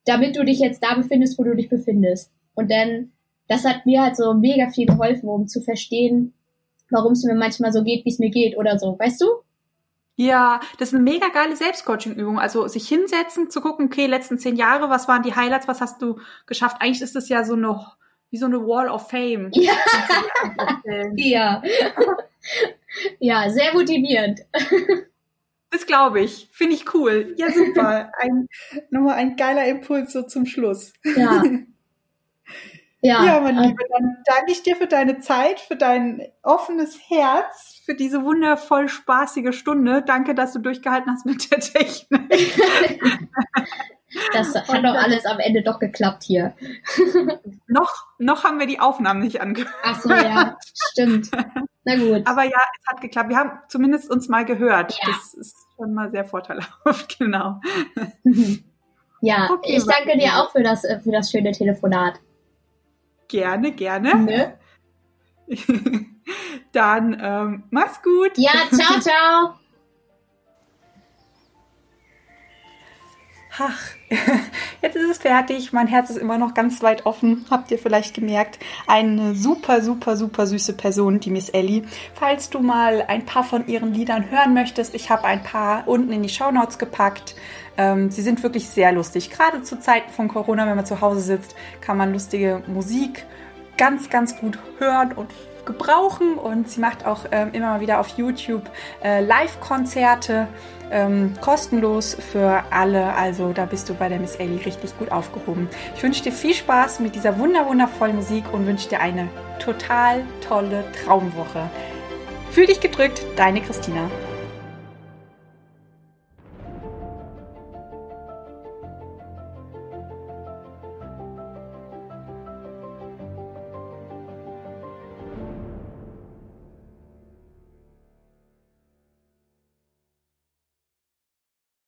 damit du dich jetzt da befindest, wo du dich befindest? Und dann das hat mir halt so mega viel geholfen, um zu verstehen, warum es mir manchmal so geht, wie es mir geht oder so, weißt du? Ja, das ist eine mega geile Selbstcoaching-Übung. Also sich hinsetzen, zu gucken, okay, letzten zehn Jahre, was waren die Highlights, was hast du geschafft? Eigentlich ist das ja so eine, wie so eine Wall of Fame. Ja, *laughs* ja. ja sehr motivierend. Das glaube ich. Finde ich cool. Ja, super. *laughs* Ein, nochmal ein geiler Impuls so zum Schluss. Ja. *laughs* Ja, ja mein äh, Liebe, dann danke ich dir für deine Zeit, für dein offenes Herz, für diese wundervoll spaßige Stunde. Danke, dass du durchgehalten hast mit der Technik. *laughs* Das hat doch alles am Ende doch geklappt hier. *laughs* noch, noch haben wir die Aufnahmen nicht angehört. Ach so, ja, stimmt. Na gut. Aber ja, es hat geklappt. Wir haben zumindest uns mal gehört. Ja. Das ist schon mal sehr vorteilhaft, *laughs* genau. Ja, okay, ich danke dir auch für das, für das schöne Telefonat. Gerne, gerne. Ne? *laughs* Dann ähm, mach's gut. Ja, ciao, *laughs* ciao. Ach, *laughs* jetzt ist es fertig. Mein Herz ist immer noch ganz weit offen. Habt ihr vielleicht gemerkt? Eine super, super, super süße Person, die Miss Ellie. Falls du mal ein paar von ihren Liedern hören möchtest, ich habe ein paar unten in die Shownotes gepackt. Ähm, sie sind wirklich sehr lustig. Gerade zu Zeiten von Corona, wenn man zu Hause sitzt, kann man lustige Musik ganz, ganz gut hören und gebrauchen. Und sie macht auch ähm, immer mal wieder auf YouTube äh, Live-Konzerte ähm, kostenlos für alle. Also da bist du bei der Miss Ellie richtig gut aufgehoben. Ich wünsche dir viel Spaß mit dieser wunder wundervollen Musik und wünsche dir eine total tolle Traumwoche. Fühl dich gedrückt, deine Christina.